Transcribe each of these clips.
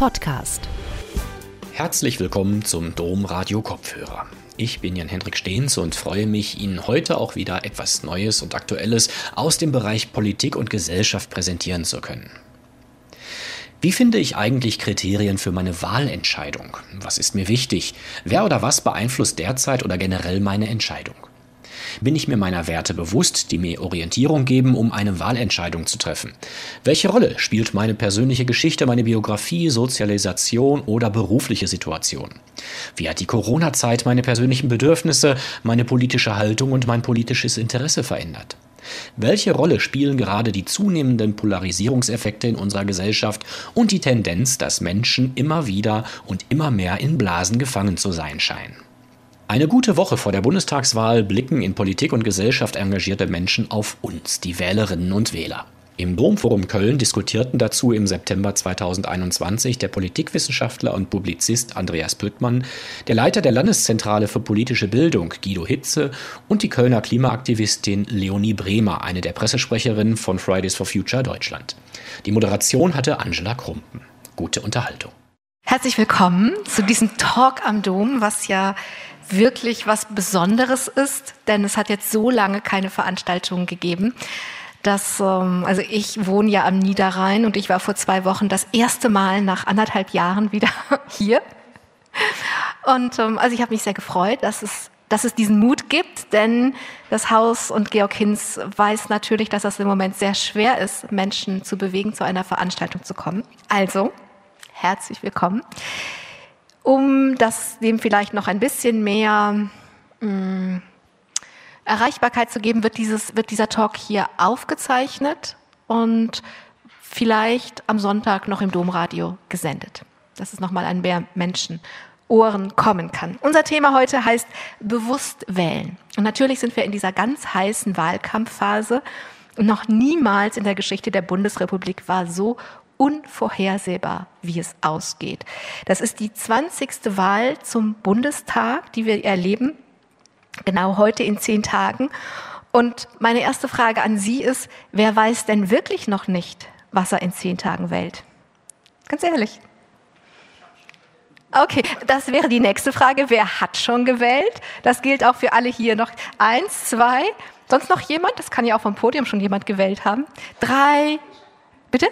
Podcast. Herzlich willkommen zum Dom Radio Kopfhörer. Ich bin Jan-Hendrik Stehns und freue mich, Ihnen heute auch wieder etwas Neues und Aktuelles aus dem Bereich Politik und Gesellschaft präsentieren zu können. Wie finde ich eigentlich Kriterien für meine Wahlentscheidung? Was ist mir wichtig? Wer oder was beeinflusst derzeit oder generell meine Entscheidung? Bin ich mir meiner Werte bewusst, die mir Orientierung geben, um eine Wahlentscheidung zu treffen? Welche Rolle spielt meine persönliche Geschichte, meine Biografie, Sozialisation oder berufliche Situation? Wie hat die Corona-Zeit meine persönlichen Bedürfnisse, meine politische Haltung und mein politisches Interesse verändert? Welche Rolle spielen gerade die zunehmenden Polarisierungseffekte in unserer Gesellschaft und die Tendenz, dass Menschen immer wieder und immer mehr in Blasen gefangen zu sein scheinen? Eine gute Woche vor der Bundestagswahl blicken in Politik und Gesellschaft engagierte Menschen auf uns, die Wählerinnen und Wähler. Im Domforum Köln diskutierten dazu im September 2021 der Politikwissenschaftler und Publizist Andreas Püttmann, der Leiter der Landeszentrale für politische Bildung Guido Hitze und die Kölner Klimaaktivistin Leonie Bremer, eine der Pressesprecherinnen von Fridays for Future Deutschland. Die Moderation hatte Angela Krumpen. Gute Unterhaltung. Herzlich willkommen zu diesem Talk am Dom, was ja wirklich was Besonderes ist, denn es hat jetzt so lange keine Veranstaltungen gegeben. Dass, ähm, also ich wohne ja am Niederrhein und ich war vor zwei Wochen das erste Mal nach anderthalb Jahren wieder hier. Und ähm, also ich habe mich sehr gefreut, dass es, dass es diesen Mut gibt, denn das Haus und Georg Hinz weiß natürlich, dass es im Moment sehr schwer ist, Menschen zu bewegen, zu einer Veranstaltung zu kommen. Also, herzlich willkommen um das dem vielleicht noch ein bisschen mehr mh, mm, Erreichbarkeit zu geben, wird, dieses, wird dieser Talk hier aufgezeichnet und vielleicht am Sonntag noch im Domradio gesendet, dass es nochmal an mehr Menschen Ohren kommen kann. Unser Thema heute heißt bewusst wählen. Und natürlich sind wir in dieser ganz heißen Wahlkampfphase. Und noch niemals in der Geschichte der Bundesrepublik war so unvorhersehbar, wie es ausgeht. Das ist die 20. Wahl zum Bundestag, die wir erleben, genau heute in zehn Tagen. Und meine erste Frage an Sie ist, wer weiß denn wirklich noch nicht, was er in zehn Tagen wählt? Ganz ehrlich. Okay, das wäre die nächste Frage. Wer hat schon gewählt? Das gilt auch für alle hier noch. Eins, zwei. Sonst noch jemand? Das kann ja auch vom Podium schon jemand gewählt haben. Drei. Bitte?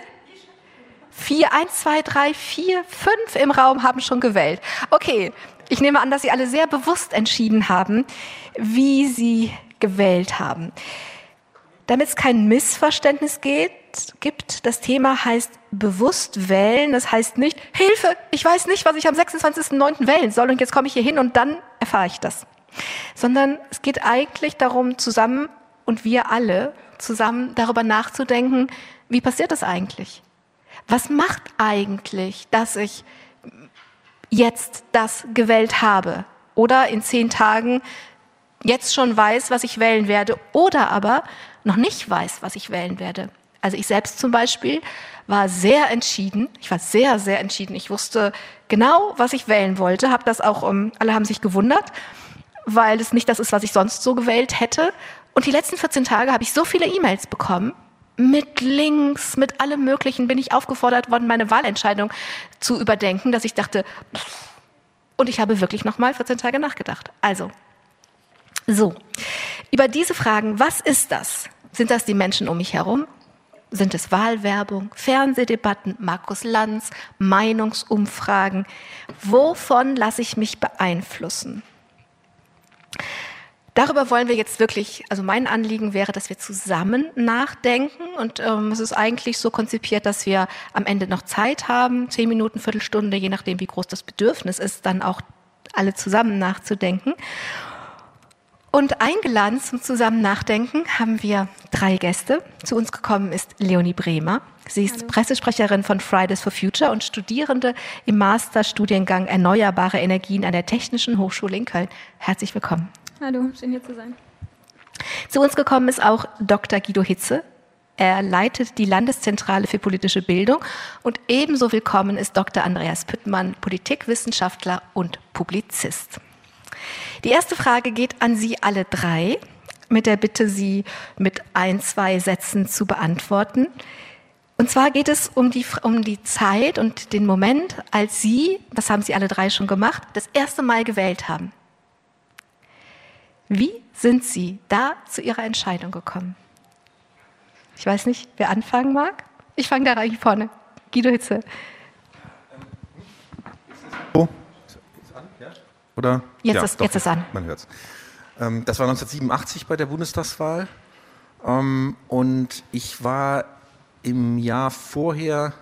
Vier, eins, zwei, drei, vier, fünf im Raum haben schon gewählt. Okay, ich nehme an, dass Sie alle sehr bewusst entschieden haben, wie Sie gewählt haben. Damit es kein Missverständnis geht, gibt, das Thema heißt bewusst wählen. Das heißt nicht, Hilfe, ich weiß nicht, was ich am 26.09. wählen soll und jetzt komme ich hier hin und dann erfahre ich das. Sondern es geht eigentlich darum, zusammen und wir alle zusammen darüber nachzudenken, wie passiert das eigentlich? Was macht eigentlich, dass ich jetzt das gewählt habe oder in zehn Tagen jetzt schon weiß, was ich wählen werde oder aber noch nicht weiß, was ich wählen werde. Also ich selbst zum Beispiel war sehr entschieden. Ich war sehr, sehr entschieden. Ich wusste genau, was ich wählen wollte. Hab das auch, um, alle haben sich gewundert, weil es nicht das ist, was ich sonst so gewählt hätte. Und die letzten 14 Tage habe ich so viele E-Mails bekommen mit Links, mit allem Möglichen bin ich aufgefordert worden, meine Wahlentscheidung zu überdenken, dass ich dachte, und ich habe wirklich nochmal 14 Tage nachgedacht. Also, so, über diese Fragen, was ist das? Sind das die Menschen um mich herum? Sind es Wahlwerbung, Fernsehdebatten, Markus Lanz, Meinungsumfragen? Wovon lasse ich mich beeinflussen? Darüber wollen wir jetzt wirklich, also mein Anliegen wäre, dass wir zusammen nachdenken und ähm, es ist eigentlich so konzipiert, dass wir am Ende noch Zeit haben, zehn Minuten, Viertelstunde, je nachdem, wie groß das Bedürfnis ist, dann auch alle zusammen nachzudenken. Und eingeladen zum zusammen Nachdenken haben wir drei Gäste. Zu uns gekommen ist Leonie Bremer. Sie ist Hallo. Pressesprecherin von Fridays for Future und Studierende im Masterstudiengang Erneuerbare Energien an der Technischen Hochschule in Köln. Herzlich willkommen. Hallo, schön hier zu sein. Zu uns gekommen ist auch Dr. Guido Hitze. Er leitet die Landeszentrale für politische Bildung und ebenso willkommen ist Dr. Andreas Püttmann, Politikwissenschaftler und Publizist. Die erste Frage geht an Sie alle drei, mit der Bitte, sie mit ein, zwei Sätzen zu beantworten. Und zwar geht es um die, um die Zeit und den Moment, als Sie, das haben Sie alle drei schon gemacht, das erste Mal gewählt haben. Wie sind Sie da zu Ihrer Entscheidung gekommen? Ich weiß nicht, wer anfangen mag. Ich fange da rein vorne. Guido Hitze. Oh, ist an? Ja? Oder? Jetzt, ja, ist, jetzt ist an. Man hört es. Ähm, das war 1987 bei der Bundestagswahl. Ähm, und ich war im Jahr vorher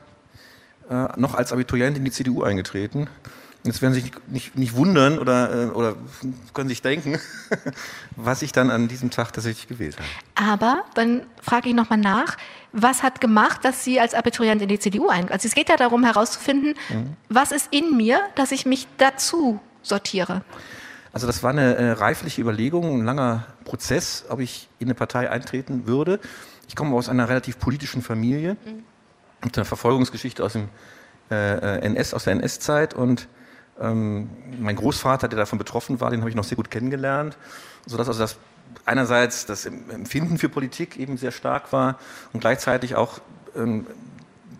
äh, noch als Abiturient in die CDU eingetreten. Jetzt werden Sie sich nicht, nicht wundern oder, äh, oder können sich denken, was ich dann an diesem Tag tatsächlich gewählt habe. Aber dann frage ich nochmal nach, was hat gemacht, dass Sie als Abiturient in die CDU eingetreten Also es geht ja darum herauszufinden, mhm. was ist in mir, dass ich mich dazu sortiere. Also das war eine äh, reifliche Überlegung, ein langer Prozess, ob ich in eine Partei eintreten würde. Ich komme aus einer relativ politischen Familie mhm. mit einer Verfolgungsgeschichte aus dem äh, NS, aus der NS-Zeit und ähm, mein Großvater, der davon betroffen war, den habe ich noch sehr gut kennengelernt, sodass also das einerseits das Empfinden für Politik eben sehr stark war und gleichzeitig auch ähm,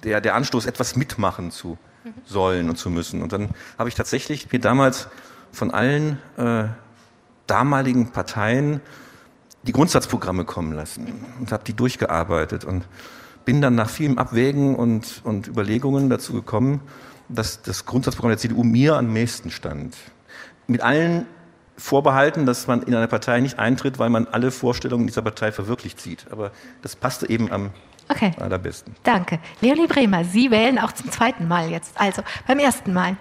der, der Anstoß, etwas mitmachen zu mhm. sollen und zu müssen. Und dann habe ich tatsächlich mir damals von allen äh, damaligen Parteien die Grundsatzprogramme kommen lassen und habe die durchgearbeitet und bin dann nach vielem Abwägen und, und Überlegungen dazu gekommen, dass das Grundsatzprogramm der CDU mir am nächsten stand. Mit allen Vorbehalten, dass man in eine Partei nicht eintritt, weil man alle Vorstellungen dieser Partei verwirklicht sieht. Aber das passte eben am okay. allerbesten. Danke. Leonie Bremer, Sie wählen auch zum zweiten Mal jetzt, also beim ersten Mal.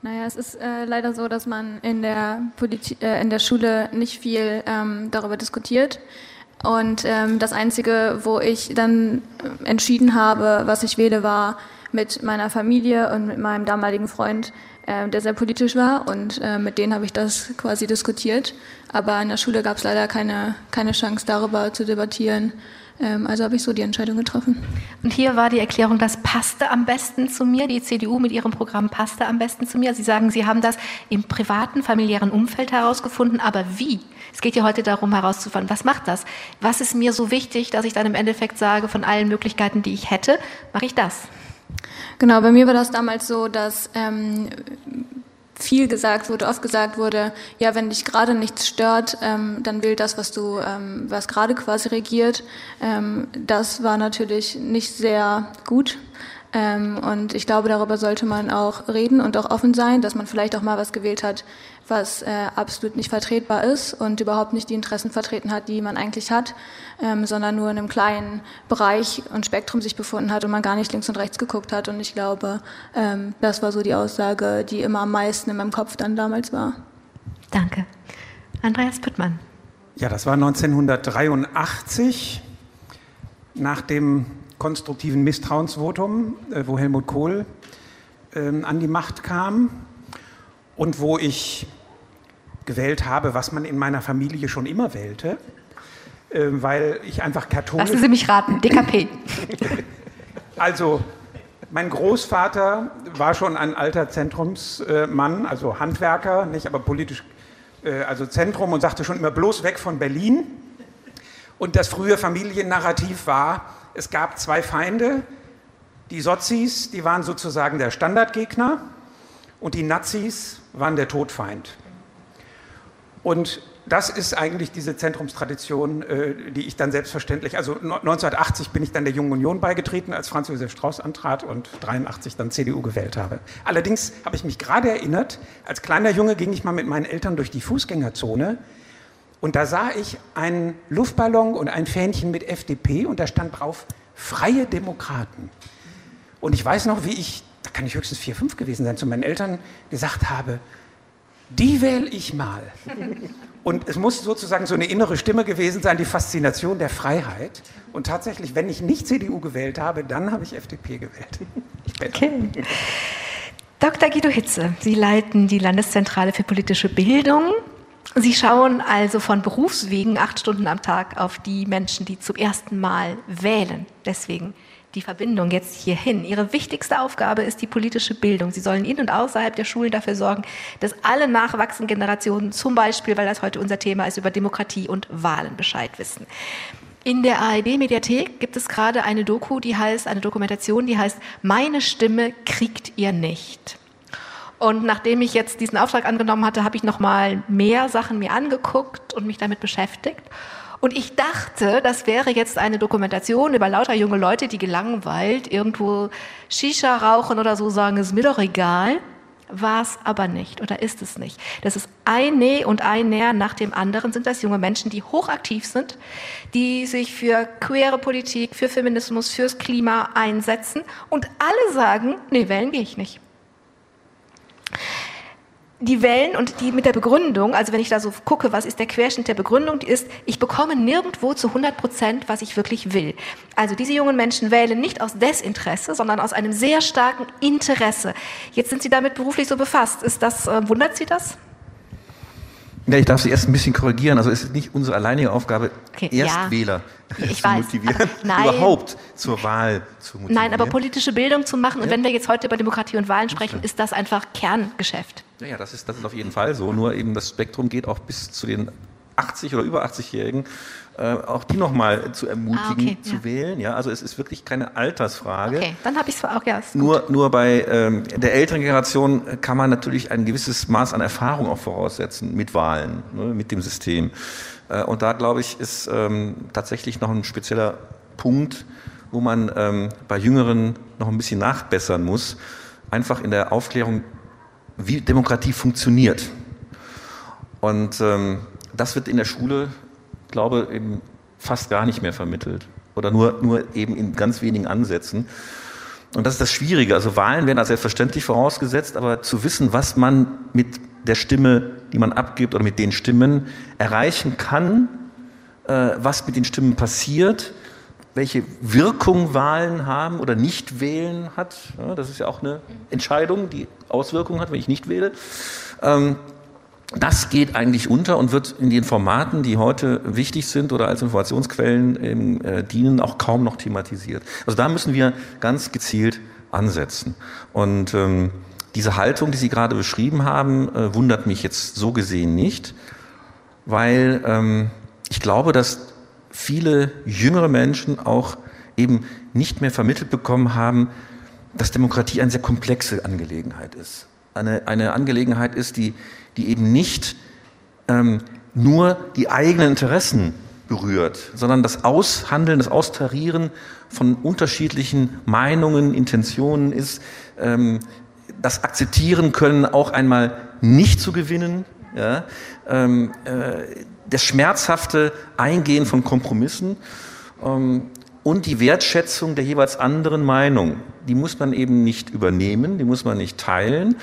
Naja, es ist äh, leider so, dass man in der, Politi äh, in der Schule nicht viel ähm, darüber diskutiert. Und ähm, das Einzige, wo ich dann entschieden habe, was ich wähle, war mit meiner Familie und mit meinem damaligen Freund, äh, der sehr politisch war. Und äh, mit denen habe ich das quasi diskutiert. Aber in der Schule gab es leider keine, keine Chance, darüber zu debattieren. Ähm, also habe ich so die Entscheidung getroffen. Und hier war die Erklärung, das passte am besten zu mir. Die CDU mit ihrem Programm passte am besten zu mir. Sie sagen, Sie haben das im privaten, familiären Umfeld herausgefunden. Aber wie? Es geht ja heute darum herauszufinden, was macht das? Was ist mir so wichtig, dass ich dann im Endeffekt sage, von allen Möglichkeiten, die ich hätte, mache ich das? Genau, bei mir war das damals so, dass ähm, viel gesagt wurde, oft gesagt wurde, ja, wenn dich gerade nichts stört, ähm, dann will das, was du, ähm, was gerade quasi regiert. Ähm, das war natürlich nicht sehr gut. Ähm, und ich glaube, darüber sollte man auch reden und auch offen sein, dass man vielleicht auch mal was gewählt hat, was äh, absolut nicht vertretbar ist und überhaupt nicht die Interessen vertreten hat, die man eigentlich hat, ähm, sondern nur in einem kleinen Bereich und Spektrum sich befunden hat und man gar nicht links und rechts geguckt hat. Und ich glaube, ähm, das war so die Aussage, die immer am meisten in meinem Kopf dann damals war. Danke. Andreas Püttmann. Ja, das war 1983 nach dem konstruktiven Misstrauensvotum, äh, wo Helmut Kohl äh, an die Macht kam und wo ich gewählt habe, was man in meiner Familie schon immer wählte, äh, weil ich einfach katholisch... Lassen Sie mich raten, DKP. also, mein Großvater war schon ein alter Zentrumsmann, also Handwerker, nicht, aber politisch, äh, also Zentrum und sagte schon immer bloß weg von Berlin. Und das frühe Familiennarrativ war, es gab zwei Feinde, die Sozis, die waren sozusagen der Standardgegner und die Nazis waren der Todfeind. Und das ist eigentlich diese Zentrumstradition, äh, die ich dann selbstverständlich, also 1980 bin ich dann der Jungen Union beigetreten, als Franz Josef Strauß antrat und 83 dann CDU gewählt habe. Allerdings habe ich mich gerade erinnert, als kleiner Junge ging ich mal mit meinen Eltern durch die Fußgängerzone und da sah ich einen Luftballon und ein Fähnchen mit FDP und da stand drauf Freie Demokraten. Und ich weiß noch, wie ich, da kann ich höchstens vier, fünf gewesen sein, zu meinen Eltern gesagt habe, die wähle ich mal. Und es muss sozusagen so eine innere Stimme gewesen sein, die Faszination der Freiheit. Und tatsächlich, wenn ich nicht CDU gewählt habe, dann habe ich FDP gewählt. Okay. Dr. Guido Hitze, Sie leiten die Landeszentrale für politische Bildung. Sie schauen also von Berufswegen acht Stunden am Tag auf die Menschen, die zum ersten Mal wählen. Deswegen die Verbindung jetzt hierhin. Ihre wichtigste Aufgabe ist die politische Bildung. Sie sollen in und außerhalb der Schulen dafür sorgen, dass alle nachwachsenden Generationen zum Beispiel, weil das heute unser Thema ist, über Demokratie und Wahlen Bescheid wissen. In der ARD-Mediathek gibt es gerade eine Doku, die heißt, eine Dokumentation, die heißt Meine Stimme kriegt ihr nicht. Und nachdem ich jetzt diesen Auftrag angenommen hatte, habe ich noch mal mehr Sachen mir angeguckt und mich damit beschäftigt. Und ich dachte, das wäre jetzt eine Dokumentation über lauter junge Leute, die gelangweilt irgendwo Shisha rauchen oder so sagen, ist mir doch egal. War es aber nicht oder ist es nicht. Das ist ein Nee und ein Näher nach dem anderen sind das junge Menschen, die hochaktiv sind, die sich für queere Politik, für Feminismus, fürs Klima einsetzen und alle sagen, nee, wählen gehe ich nicht die Wellen und die mit der Begründung, also wenn ich da so gucke, was ist der Querschnitt der Begründung, die ist, ich bekomme nirgendwo zu 100 Prozent, was ich wirklich will. Also diese jungen Menschen wählen nicht aus Desinteresse, sondern aus einem sehr starken Interesse. Jetzt sind sie damit beruflich so befasst. Ist das, äh, wundert Sie das? Ja, ich darf Sie erst ein bisschen korrigieren. Also es ist nicht unsere alleinige Aufgabe, okay, Erstwähler ja, zu weiß, motivieren, überhaupt zur Wahl zu motivieren. Nein, aber politische Bildung zu machen. Und wenn wir jetzt heute über Demokratie und Wahlen sprechen, ist das einfach Kerngeschäft. Ja, ja das, ist, das ist auf jeden Fall so. Nur eben das Spektrum geht auch bis zu den 80 oder über 80-Jährigen äh, auch die nochmal zu ermutigen, ah, okay, zu ja. wählen. Ja, also es ist wirklich keine Altersfrage. Okay, dann habe ich es auch, ja. Nur, nur bei ähm, der älteren Generation kann man natürlich ein gewisses Maß an Erfahrung auch voraussetzen mit Wahlen, ne, mit dem System. Äh, und da, glaube ich, ist ähm, tatsächlich noch ein spezieller Punkt, wo man ähm, bei Jüngeren noch ein bisschen nachbessern muss. Einfach in der Aufklärung, wie Demokratie funktioniert. Und ähm, das wird in der Schule glaube, eben fast gar nicht mehr vermittelt. Oder nur, nur eben in ganz wenigen Ansätzen. Und das ist das Schwierige. Also Wahlen werden als selbstverständlich vorausgesetzt, aber zu wissen, was man mit der Stimme, die man abgibt oder mit den Stimmen erreichen kann, äh, was mit den Stimmen passiert, welche Wirkung Wahlen haben oder nicht wählen hat. Ja, das ist ja auch eine Entscheidung, die Auswirkungen hat, wenn ich nicht wähle. Ähm, das geht eigentlich unter und wird in den Formaten, die heute wichtig sind oder als Informationsquellen ähm, äh, dienen, auch kaum noch thematisiert. Also da müssen wir ganz gezielt ansetzen. Und ähm, diese Haltung, die Sie gerade beschrieben haben, äh, wundert mich jetzt so gesehen nicht, weil ähm, ich glaube, dass viele jüngere Menschen auch eben nicht mehr vermittelt bekommen haben, dass Demokratie eine sehr komplexe Angelegenheit ist. Eine, eine Angelegenheit ist, die die eben nicht ähm, nur die eigenen Interessen berührt, sondern das Aushandeln, das Austarieren von unterschiedlichen Meinungen, Intentionen ist, ähm, das Akzeptieren können, auch einmal nicht zu gewinnen, ja, ähm, äh, das schmerzhafte Eingehen von Kompromissen ähm, und die Wertschätzung der jeweils anderen Meinung. Die muss man eben nicht übernehmen, die muss man nicht teilen,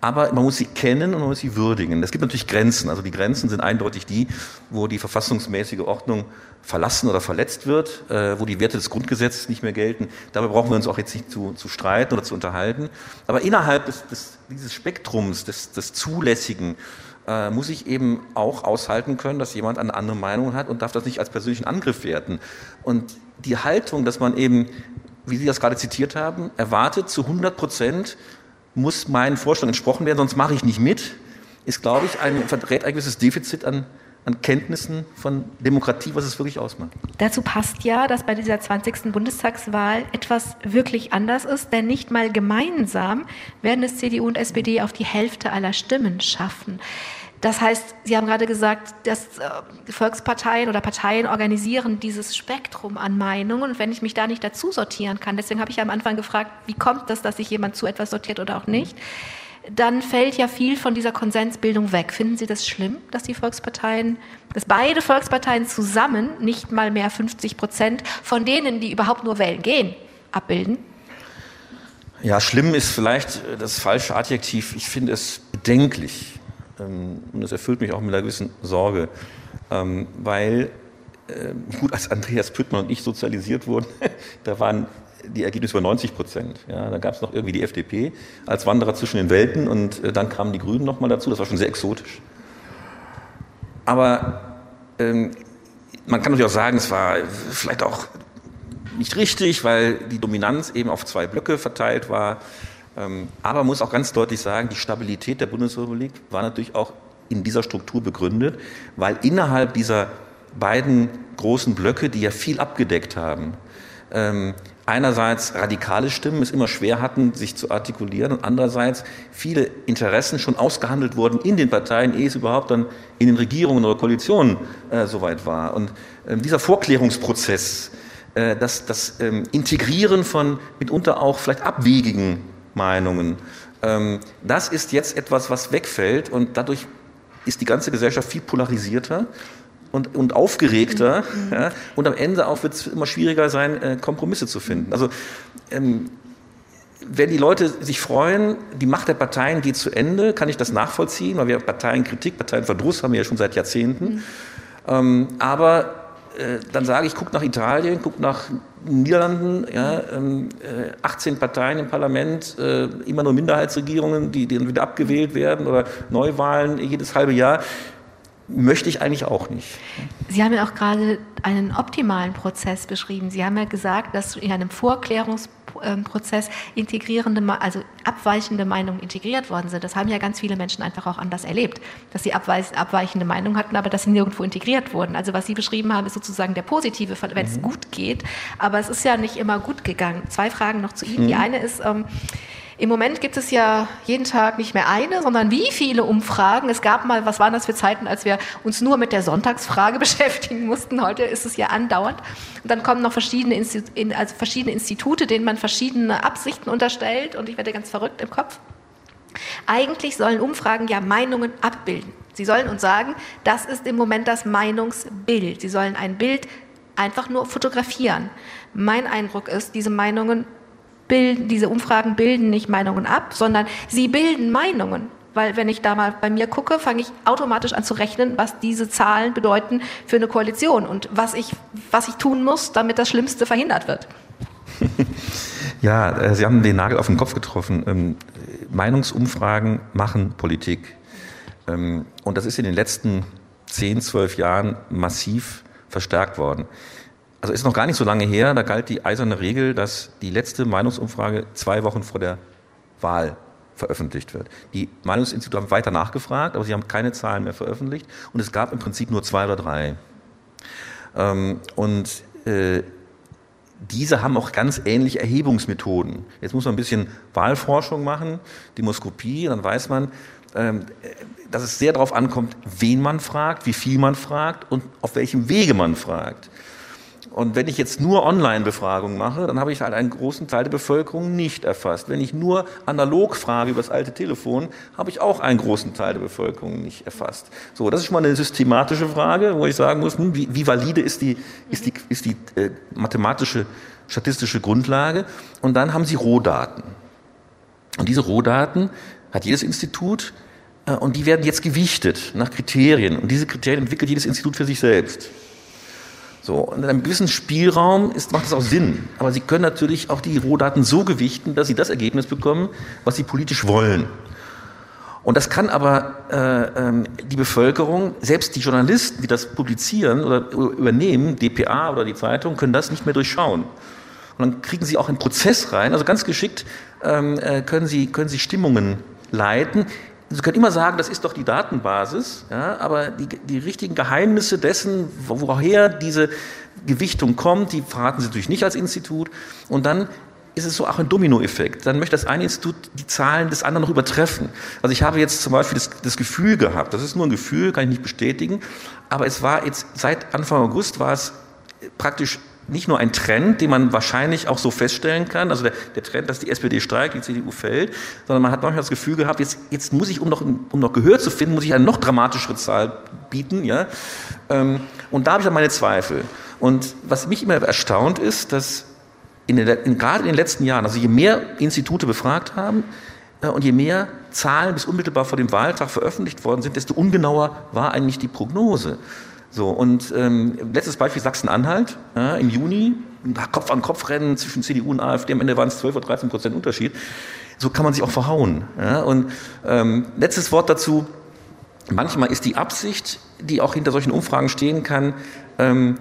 aber man muss sie kennen und man muss sie würdigen. Es gibt natürlich Grenzen. Also die Grenzen sind eindeutig die, wo die verfassungsmäßige Ordnung verlassen oder verletzt wird, äh, wo die Werte des Grundgesetzes nicht mehr gelten. Dabei brauchen wir uns auch jetzt nicht zu, zu streiten oder zu unterhalten. Aber innerhalb des, des, dieses Spektrums des, des Zulässigen äh, muss ich eben auch aushalten können, dass jemand eine andere Meinung hat und darf das nicht als persönlichen Angriff werten. Und die Haltung, dass man eben, wie Sie das gerade zitiert haben, erwartet zu 100 Prozent, muss meinen Vorstellungen entsprochen werden, sonst mache ich nicht mit, ist, glaube ich, ein, verrät ein gewisses Defizit an, an Kenntnissen von Demokratie, was es wirklich ausmacht. Dazu passt ja, dass bei dieser 20. Bundestagswahl etwas wirklich anders ist, denn nicht mal gemeinsam werden es CDU und SPD auf die Hälfte aller Stimmen schaffen. Das heißt, Sie haben gerade gesagt, dass äh, Volksparteien oder Parteien organisieren dieses Spektrum an Meinungen. Und wenn ich mich da nicht dazu sortieren kann, deswegen habe ich am Anfang gefragt, wie kommt das, dass sich jemand zu etwas sortiert oder auch nicht, dann fällt ja viel von dieser Konsensbildung weg. Finden Sie das schlimm, dass die Volksparteien, dass beide Volksparteien zusammen nicht mal mehr 50 Prozent von denen, die überhaupt nur wählen gehen, abbilden? Ja, schlimm ist vielleicht das falsche Adjektiv. Ich finde es bedenklich und das erfüllt mich auch mit einer gewissen Sorge, ähm, weil, äh, gut, als Andreas Püttmann und ich sozialisiert wurden, da waren die Ergebnisse über 90 Prozent. Ja, da gab es noch irgendwie die FDP als Wanderer zwischen den Welten und äh, dann kamen die Grünen nochmal dazu. Das war schon sehr exotisch. Aber ähm, man kann natürlich auch sagen, es war vielleicht auch nicht richtig, weil die Dominanz eben auf zwei Blöcke verteilt war. Ähm, aber man muss auch ganz deutlich sagen, die Stabilität der Bundesrepublik war natürlich auch in dieser Struktur begründet, weil innerhalb dieser beiden großen Blöcke, die ja viel abgedeckt haben. Ähm, einerseits radikale Stimmen es immer schwer hatten, sich zu artikulieren und andererseits viele Interessen schon ausgehandelt wurden in den Parteien, ehe es überhaupt dann in den Regierungen oder Koalitionen äh, soweit war. Und äh, dieser Vorklärungsprozess, äh, das, das ähm, Integrieren von mitunter auch vielleicht abwegigen Meinungen, ähm, das ist jetzt etwas, was wegfällt und dadurch ist die ganze Gesellschaft viel polarisierter und, und aufgeregter. Mhm. Ja, und am Ende auch wird es immer schwieriger sein, äh, Kompromisse zu finden. Also ähm, wenn die Leute sich freuen, die Macht der Parteien geht zu Ende, kann ich das nachvollziehen, weil wir Parteienkritik, Parteienverdruss haben wir ja schon seit Jahrzehnten. Mhm. Ähm, aber äh, dann sage ich, guck nach Italien, guck nach Niederlanden, ja, ähm, äh, 18 Parteien im Parlament, äh, immer nur Minderheitsregierungen, die, die dann wieder abgewählt werden oder Neuwahlen jedes halbe Jahr möchte ich eigentlich auch nicht. Sie haben ja auch gerade einen optimalen Prozess beschrieben. Sie haben ja gesagt, dass in einem Vorklärungsprozess integrierende, also abweichende Meinungen integriert worden sind. Das haben ja ganz viele Menschen einfach auch anders erlebt, dass sie abweichende Meinungen hatten, aber dass sie nirgendwo integriert wurden. Also was Sie beschrieben haben, ist sozusagen der positive Fall, wenn mhm. es gut geht. Aber es ist ja nicht immer gut gegangen. Zwei Fragen noch zu Ihnen. Mhm. Die eine ist, ähm, im Moment gibt es ja jeden Tag nicht mehr eine, sondern wie viele Umfragen. Es gab mal, was waren das für Zeiten, als wir uns nur mit der Sonntagsfrage beschäftigen mussten. Heute ist es ja andauernd. Und dann kommen noch verschiedene, Institu also verschiedene Institute, denen man verschiedene Absichten unterstellt. Und ich werde ganz verrückt im Kopf. Eigentlich sollen Umfragen ja Meinungen abbilden. Sie sollen uns sagen, das ist im Moment das Meinungsbild. Sie sollen ein Bild einfach nur fotografieren. Mein Eindruck ist, diese Meinungen bilden, diese Umfragen bilden nicht Meinungen ab, sondern sie bilden Meinungen. Weil wenn ich da mal bei mir gucke, fange ich automatisch an zu rechnen, was diese Zahlen bedeuten für eine Koalition und was ich, was ich tun muss, damit das Schlimmste verhindert wird. Ja, äh, Sie haben den Nagel auf den Kopf getroffen. Ähm, Meinungsumfragen machen Politik. Ähm, und das ist in den letzten 10, 12 Jahren massiv verstärkt worden also ist noch gar nicht so lange her, da galt die eiserne Regel, dass die letzte Meinungsumfrage zwei Wochen vor der Wahl veröffentlicht wird. Die Meinungsinstitute haben weiter nachgefragt, aber sie haben keine Zahlen mehr veröffentlicht und es gab im Prinzip nur zwei oder drei. Ähm, und äh, diese haben auch ganz ähnliche Erhebungsmethoden. Jetzt muss man ein bisschen Wahlforschung machen, Demoskopie, dann weiß man, ähm, dass es sehr darauf ankommt, wen man fragt, wie viel man fragt und auf welchem Wege man fragt. Und wenn ich jetzt nur Online-Befragungen mache, dann habe ich halt einen großen Teil der Bevölkerung nicht erfasst. Wenn ich nur analog frage über das alte Telefon, habe ich auch einen großen Teil der Bevölkerung nicht erfasst. So, das ist schon mal eine systematische Frage, wo ich sagen muss, hm, wie, wie valide ist die, ist die, ist die äh, mathematische, statistische Grundlage? Und dann haben Sie Rohdaten. Und diese Rohdaten hat jedes Institut äh, und die werden jetzt gewichtet nach Kriterien. Und diese Kriterien entwickelt jedes Institut für sich selbst. So, und in einem gewissen Spielraum ist, macht das auch Sinn. Aber Sie können natürlich auch die Rohdaten so gewichten, dass Sie das Ergebnis bekommen, was Sie politisch wollen. Und das kann aber äh, ähm, die Bevölkerung, selbst die Journalisten, die das publizieren oder übernehmen, DPA oder die Zeitung, können das nicht mehr durchschauen. Und dann kriegen sie auch einen Prozess rein. Also ganz geschickt ähm, äh, können, sie, können sie Stimmungen leiten, Sie können immer sagen, das ist doch die Datenbasis, ja, aber die, die richtigen Geheimnisse dessen, woher diese Gewichtung kommt, die verraten Sie natürlich nicht als Institut. Und dann ist es so auch ein Dominoeffekt. Dann möchte das eine Institut die Zahlen des anderen noch übertreffen. Also ich habe jetzt zum Beispiel das, das, Gefühl gehabt, das ist nur ein Gefühl, kann ich nicht bestätigen, aber es war jetzt seit Anfang August war es praktisch nicht nur ein Trend, den man wahrscheinlich auch so feststellen kann, also der, der Trend, dass die SPD steigt, die CDU fällt, sondern man hat manchmal das Gefühl gehabt, jetzt, jetzt muss ich, um noch, um noch Gehör zu finden, muss ich eine noch dramatischere Zahl bieten. Ja? Ähm, und da habe ich dann meine Zweifel. Und was mich immer erstaunt ist, dass in den, in, gerade in den letzten Jahren, also je mehr Institute befragt haben äh, und je mehr Zahlen bis unmittelbar vor dem Wahltag veröffentlicht worden sind, desto ungenauer war eigentlich die Prognose. So, und ähm, letztes Beispiel Sachsen-Anhalt ja, im Juni, Kopf an Kopf rennen zwischen CDU und AfD, am Ende waren es 12 oder 13 Prozent Unterschied. So kann man sich auch verhauen. Ja. Und ähm, letztes Wort dazu, manchmal ist die Absicht, die auch hinter solchen Umfragen stehen kann, ähm,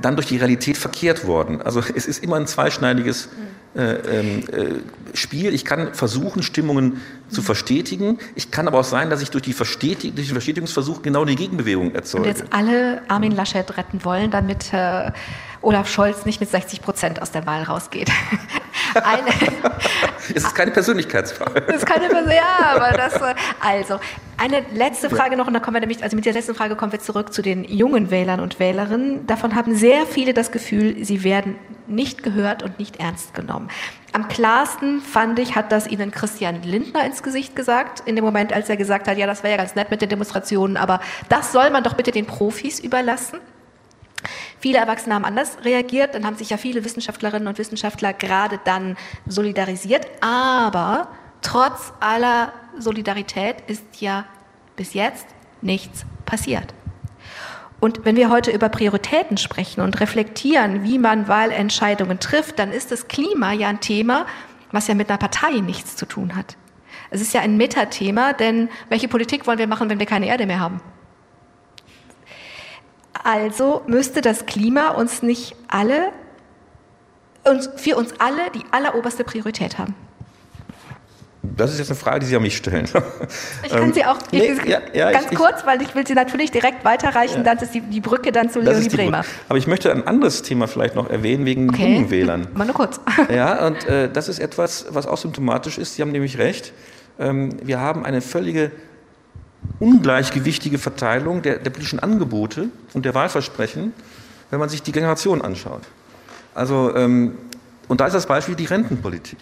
dann durch die Realität verkehrt worden. Also es ist immer ein zweischneidiges äh, ähm, äh, Spiel. Ich kann versuchen, Stimmungen zu verstetigen. Ich kann aber auch sein, dass ich durch, die Verstetig durch den Verstetigungsversuch genau die Gegenbewegung erzeuge. Und jetzt alle Armin Laschet retten wollen, damit äh, Olaf Scholz nicht mit 60 Prozent aus der Wahl rausgeht. Eine, es ist keine Persönlichkeitsfrage. Das ist keine Persönlichkeit, ja, aber das, äh, also, eine letzte Frage noch und dann kommen wir nämlich, also mit der letzten Frage kommen wir zurück zu den jungen Wählern und Wählerinnen. Davon haben sehr viele das Gefühl, sie werden nicht gehört und nicht ernst genommen. Am klarsten fand ich, hat das Ihnen Christian Lindner ins Gesicht gesagt, in dem Moment, als er gesagt hat, ja, das wäre ja ganz nett mit den Demonstrationen, aber das soll man doch bitte den Profis überlassen. Viele Erwachsene haben anders reagiert, dann haben sich ja viele Wissenschaftlerinnen und Wissenschaftler gerade dann solidarisiert, aber trotz aller Solidarität ist ja bis jetzt nichts passiert. Und wenn wir heute über Prioritäten sprechen und reflektieren, wie man Wahlentscheidungen trifft, dann ist das Klima ja ein Thema, was ja mit einer Partei nichts zu tun hat. Es ist ja ein Metathema, denn welche Politik wollen wir machen, wenn wir keine Erde mehr haben? Also müsste das Klima uns nicht alle, uns, für uns alle die alleroberste Priorität haben. Das ist jetzt eine Frage, die Sie an mich stellen. Ich kann sie auch nee, ja, ja, ganz ich, kurz, weil ich will sie natürlich direkt weiterreichen, ja. dann ist die, die Brücke dann zu Leonie Bremer. Aber ich möchte ein anderes Thema vielleicht noch erwähnen, wegen okay. jungen Wählern. Mal nur kurz. Ja, und äh, das ist etwas, was auch symptomatisch ist. Sie haben nämlich recht. Ähm, wir haben eine völlige ungleichgewichtige Verteilung der, der politischen Angebote und der Wahlversprechen, wenn man sich die Generation anschaut. Also, ähm, und da ist das Beispiel die Rentenpolitik.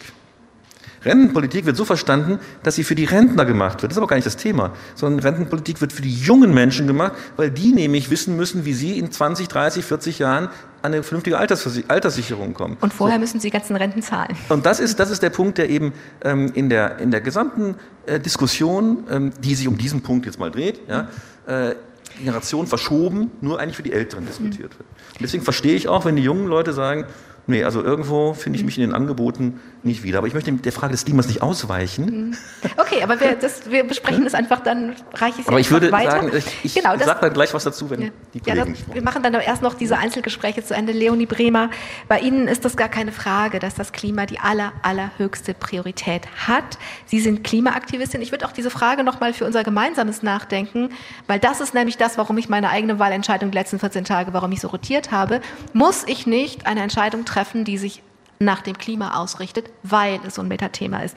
Rentenpolitik wird so verstanden, dass sie für die Rentner gemacht wird. Das ist aber gar nicht das Thema, sondern Rentenpolitik wird für die jungen Menschen gemacht, weil die nämlich wissen müssen, wie sie in 20, 30, 40 Jahren an eine vernünftige Alterssicherung kommen. Und vorher so. müssen sie die ganzen Renten zahlen. Und das ist, das ist der Punkt, der eben ähm, in, der, in der gesamten äh, Diskussion, ähm, die sich um diesen Punkt jetzt mal dreht, ja, äh, Generation verschoben, nur eigentlich für die Älteren diskutiert wird. Und deswegen verstehe ich auch, wenn die jungen Leute sagen, Nee, also irgendwo finde ich mich in den Angeboten nicht wieder. Aber ich möchte der Frage des Klimas nicht ausweichen. Mhm. Okay, aber wir, das, wir besprechen das einfach, dann reiche ich es Aber ich würde weiter. sagen, ich, ich genau, sage dann gleich was dazu, wenn ja. die Kollegen ja, das, Wir machen dann erst noch diese Einzelgespräche zu Ende. Leonie Bremer, bei Ihnen ist das gar keine Frage, dass das Klima die aller, allerhöchste Priorität hat. Sie sind Klimaaktivistin. Ich würde auch diese Frage nochmal für unser gemeinsames Nachdenken, weil das ist nämlich das, warum ich meine eigene Wahlentscheidung die letzten 14 Tage, warum ich so rotiert habe. Muss ich nicht eine Entscheidung treffen, treffen, die sich nach dem Klima ausrichtet, weil es so ein Metathema ist.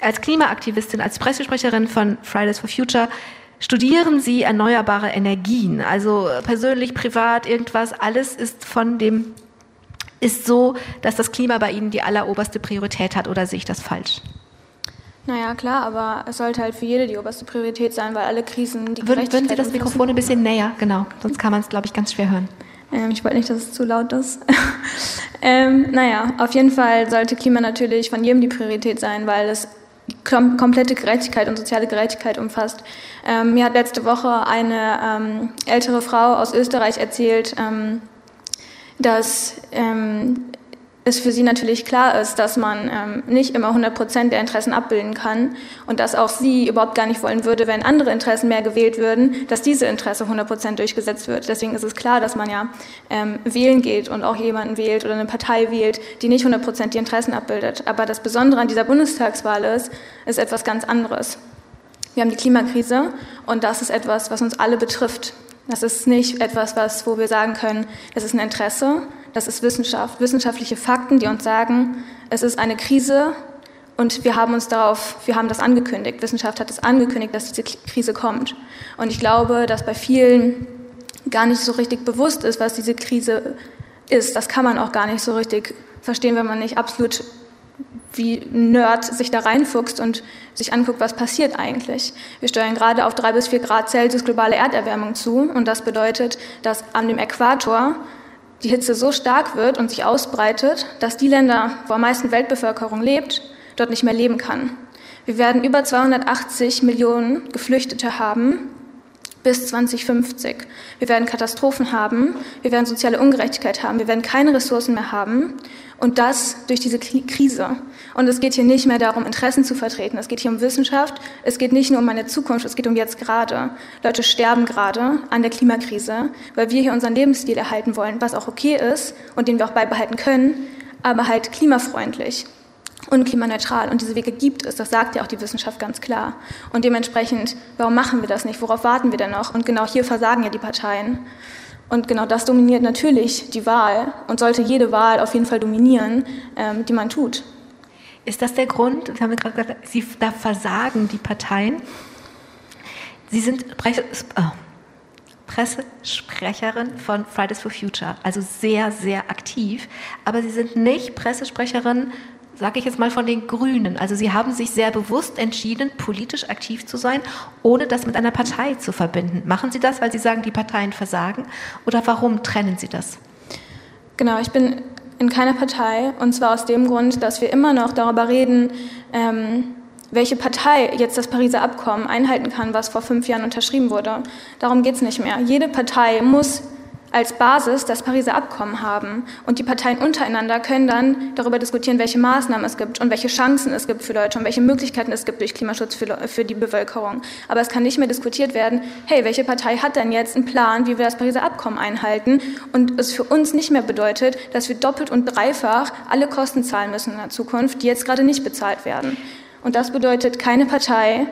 Als Klimaaktivistin, als Pressesprecherin von Fridays for Future studieren Sie erneuerbare Energien, also persönlich, privat, irgendwas, alles ist von dem ist so, dass das Klima bei Ihnen die alleroberste Priorität hat oder sehe ich das falsch? Naja, klar, aber es sollte halt für jede die oberste Priorität sein, weil alle Krisen die Würden, würden Sie das Mikrofon ein bisschen näher, genau, sonst kann man es, glaube ich, ganz schwer hören. Ähm, ich wollte nicht, dass es zu laut ist. ähm, naja, auf jeden Fall sollte Klima natürlich von jedem die Priorität sein, weil es kom komplette Gerechtigkeit und soziale Gerechtigkeit umfasst. Ähm, mir hat letzte Woche eine ähm, ältere Frau aus Österreich erzählt, ähm, dass ähm, es für sie natürlich klar ist, dass man ähm, nicht immer 100 Prozent der Interessen abbilden kann und dass auch sie überhaupt gar nicht wollen würde, wenn andere Interessen mehr gewählt würden, dass diese Interesse 100 Prozent durchgesetzt wird. Deswegen ist es klar, dass man ja ähm, wählen geht und auch jemanden wählt oder eine Partei wählt, die nicht 100 Prozent die Interessen abbildet. Aber das Besondere an dieser Bundestagswahl ist, ist etwas ganz anderes. Wir haben die Klimakrise und das ist etwas, was uns alle betrifft. Das ist nicht etwas, was, wo wir sagen können, das ist ein Interesse, das ist Wissenschaft, wissenschaftliche Fakten, die uns sagen, es ist eine Krise und wir haben uns darauf, wir haben das angekündigt. Wissenschaft hat es angekündigt, dass diese Krise kommt. Und ich glaube, dass bei vielen gar nicht so richtig bewusst ist, was diese Krise ist. Das kann man auch gar nicht so richtig verstehen, wenn man nicht absolut wie Nerd sich da reinfuchst und sich anguckt, was passiert eigentlich. Wir steuern gerade auf drei bis vier Grad Celsius globale Erderwärmung zu und das bedeutet, dass an dem Äquator die Hitze so stark wird und sich ausbreitet, dass die Länder, wo am meisten Weltbevölkerung lebt, dort nicht mehr leben kann. Wir werden über 280 Millionen Geflüchtete haben bis 2050. Wir werden Katastrophen haben, wir werden soziale Ungerechtigkeit haben, wir werden keine Ressourcen mehr haben und das durch diese Krise. Und es geht hier nicht mehr darum, Interessen zu vertreten. Es geht hier um Wissenschaft. Es geht nicht nur um meine Zukunft. Es geht um jetzt gerade. Leute sterben gerade an der Klimakrise, weil wir hier unseren Lebensstil erhalten wollen, was auch okay ist und den wir auch beibehalten können, aber halt klimafreundlich. Und klimaneutral. Und diese Wege gibt es, das sagt ja auch die Wissenschaft ganz klar. Und dementsprechend, warum machen wir das nicht? Worauf warten wir denn noch? Und genau hier versagen ja die Parteien. Und genau das dominiert natürlich die Wahl und sollte jede Wahl auf jeden Fall dominieren, ähm, die man tut. Ist das der Grund? Das haben wir gerade gesagt, Sie, da versagen die Parteien. Sie sind Presse, oh, Pressesprecherin von Fridays for Future, also sehr, sehr aktiv. Aber Sie sind nicht Pressesprecherin sage ich jetzt mal von den Grünen. Also Sie haben sich sehr bewusst entschieden, politisch aktiv zu sein, ohne das mit einer Partei zu verbinden. Machen Sie das, weil Sie sagen, die Parteien versagen? Oder warum trennen Sie das? Genau, ich bin in keiner Partei und zwar aus dem Grund, dass wir immer noch darüber reden, ähm, welche Partei jetzt das Pariser Abkommen einhalten kann, was vor fünf Jahren unterschrieben wurde. Darum geht es nicht mehr. Jede Partei muss als Basis das Pariser Abkommen haben. Und die Parteien untereinander können dann darüber diskutieren, welche Maßnahmen es gibt und welche Chancen es gibt für Deutschland, welche Möglichkeiten es gibt durch Klimaschutz für, für die Bevölkerung. Aber es kann nicht mehr diskutiert werden, hey, welche Partei hat denn jetzt einen Plan, wie wir das Pariser Abkommen einhalten? Und es für uns nicht mehr bedeutet, dass wir doppelt und dreifach alle Kosten zahlen müssen in der Zukunft, die jetzt gerade nicht bezahlt werden. Und das bedeutet, keine Partei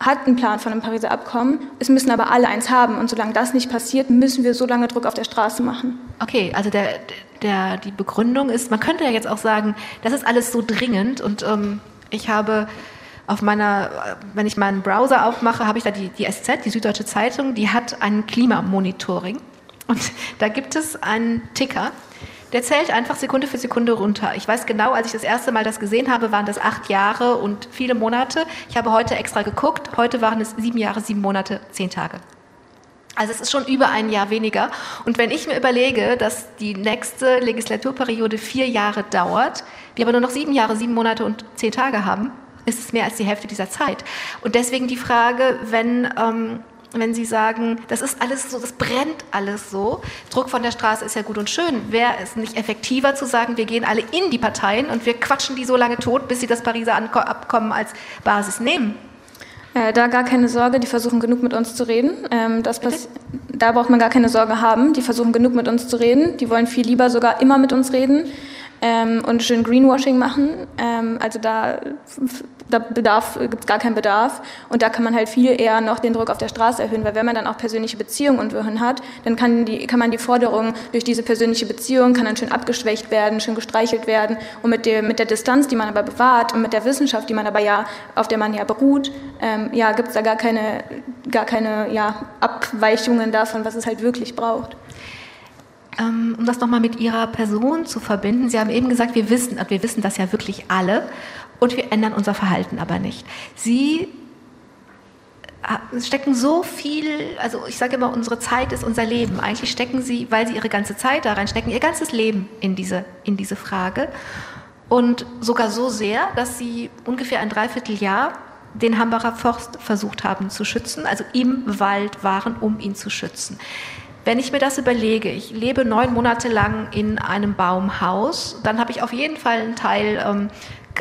hat einen Plan von einem Pariser Abkommen. Es müssen aber alle eins haben. Und solange das nicht passiert, müssen wir so lange Druck auf der Straße machen. Okay, also der, der, die Begründung ist, man könnte ja jetzt auch sagen, das ist alles so dringend. Und ähm, ich habe auf meiner, wenn ich meinen Browser aufmache, habe ich da die, die SZ, die Süddeutsche Zeitung, die hat ein Klimamonitoring. Und da gibt es einen Ticker, der zählt einfach Sekunde für Sekunde runter. Ich weiß genau, als ich das erste Mal das gesehen habe, waren das acht Jahre und viele Monate. Ich habe heute extra geguckt. Heute waren es sieben Jahre, sieben Monate, zehn Tage. Also es ist schon über ein Jahr weniger. Und wenn ich mir überlege, dass die nächste Legislaturperiode vier Jahre dauert, wir aber nur noch sieben Jahre, sieben Monate und zehn Tage haben, ist es mehr als die Hälfte dieser Zeit. Und deswegen die Frage, wenn ähm, wenn Sie sagen, das ist alles so, das brennt alles so. Druck von der Straße ist ja gut und schön. Wäre es nicht effektiver zu sagen, wir gehen alle in die Parteien und wir quatschen die so lange tot, bis sie das Pariser Abkommen als Basis nehmen? Äh, da gar keine Sorge, die versuchen genug mit uns zu reden. Ähm, da braucht man gar keine Sorge haben. Die versuchen genug mit uns zu reden. Die wollen viel lieber sogar immer mit uns reden ähm, und schön Greenwashing machen. Ähm, also da, da bedarf, gibt es gar keinen Bedarf. Und da kann man halt viel eher noch den Druck auf der Straße erhöhen, weil wenn man dann auch persönliche Beziehungen und Wirren hat, dann kann, die, kann man die Forderung durch diese persönliche Beziehung, kann dann schön abgeschwächt werden, schön gestreichelt werden. Und mit, dem, mit der Distanz, die man aber bewahrt und mit der Wissenschaft, die man aber ja, auf der man ja beruht, ähm, ja, gibt es da gar keine, gar keine ja, Abweichungen davon, was es halt wirklich braucht. Ähm, um das nochmal mit Ihrer Person zu verbinden. Sie haben eben gesagt, wir wissen, wir wissen das ja wirklich alle und wir ändern unser Verhalten aber nicht. Sie äh, stecken so viel, also ich sage immer, unsere Zeit ist unser Leben. Eigentlich stecken sie, weil sie ihre ganze Zeit da reinstecken, ihr ganzes Leben in diese, in diese Frage. Und sogar so sehr, dass sie ungefähr ein Dreivierteljahr den Hambacher Forst versucht haben zu schützen, also im Wald waren, um ihn zu schützen. Wenn ich mir das überlege, ich lebe neun Monate lang in einem Baumhaus, dann habe ich auf jeden Fall einen Teil, ähm,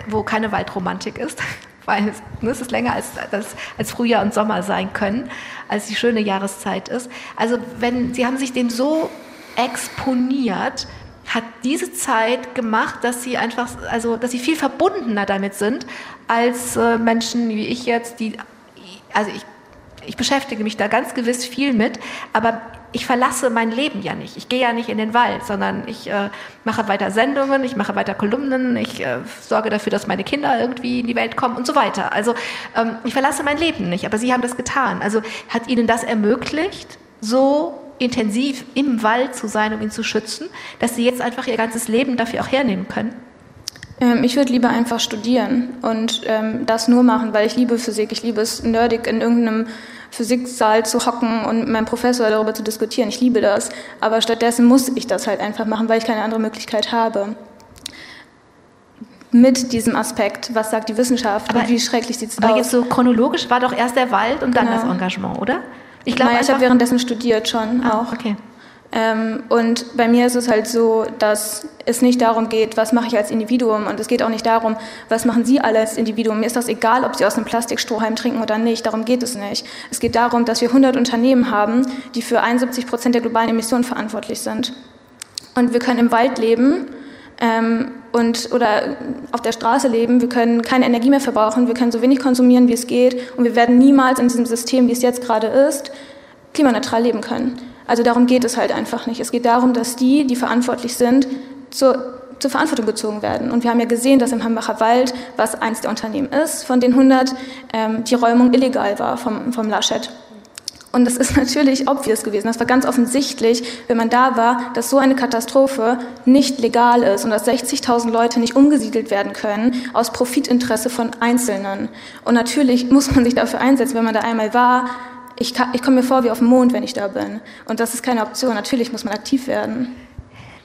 wo keine Waldromantik ist, weil es, ne, es ist länger als, als, als Frühjahr und Sommer sein können, als die schöne Jahreszeit ist. Also wenn Sie haben sich dem so exponiert, hat diese Zeit gemacht, dass sie einfach, also dass sie viel verbundener damit sind als äh, Menschen wie ich jetzt, die, also ich, ich beschäftige mich da ganz gewiss viel mit, aber ich verlasse mein Leben ja nicht. Ich gehe ja nicht in den Wald, sondern ich äh, mache weiter Sendungen, ich mache weiter Kolumnen, ich äh, sorge dafür, dass meine Kinder irgendwie in die Welt kommen und so weiter. Also ähm, ich verlasse mein Leben nicht, aber Sie haben das getan. Also hat Ihnen das ermöglicht, so intensiv im Wald zu sein, um ihn zu schützen, dass Sie jetzt einfach Ihr ganzes Leben dafür auch hernehmen können? Ähm, ich würde lieber einfach studieren und ähm, das nur machen, weil ich liebe Physik, ich liebe es nerdig in irgendeinem Physiksaal zu hocken und mit meinem Professor darüber zu diskutieren. Ich liebe das. Aber stattdessen muss ich das halt einfach machen, weil ich keine andere Möglichkeit habe. Mit diesem Aspekt, was sagt die Wissenschaft aber, und wie schrecklich sieht es aus. Aber jetzt so chronologisch war doch erst der Wald und dann genau. das Engagement, oder? Ich glaube, ich habe währenddessen studiert schon ah, auch. Okay. Ähm, und bei mir ist es halt so, dass es nicht darum geht, was mache ich als Individuum und es geht auch nicht darum, was machen Sie alle als Individuum. Mir ist das egal, ob Sie aus einem Plastikstrohhalm trinken oder nicht, darum geht es nicht. Es geht darum, dass wir 100 Unternehmen haben, die für 71 Prozent der globalen Emissionen verantwortlich sind. Und wir können im Wald leben ähm, und, oder auf der Straße leben, wir können keine Energie mehr verbrauchen, wir können so wenig konsumieren, wie es geht und wir werden niemals in diesem System, wie es jetzt gerade ist, klimaneutral leben können. Also darum geht es halt einfach nicht. Es geht darum, dass die, die verantwortlich sind, zur, zur Verantwortung gezogen werden. Und wir haben ja gesehen, dass im Hambacher Wald, was eins der Unternehmen ist, von den 100, ähm, die Räumung illegal war vom, vom Laschet. Und das ist natürlich obvious gewesen. Das war ganz offensichtlich, wenn man da war, dass so eine Katastrophe nicht legal ist und dass 60.000 Leute nicht umgesiedelt werden können aus Profitinteresse von Einzelnen. Und natürlich muss man sich dafür einsetzen, wenn man da einmal war. Ich, ich komme mir vor wie auf dem Mond, wenn ich da bin. Und das ist keine Option. Natürlich muss man aktiv werden.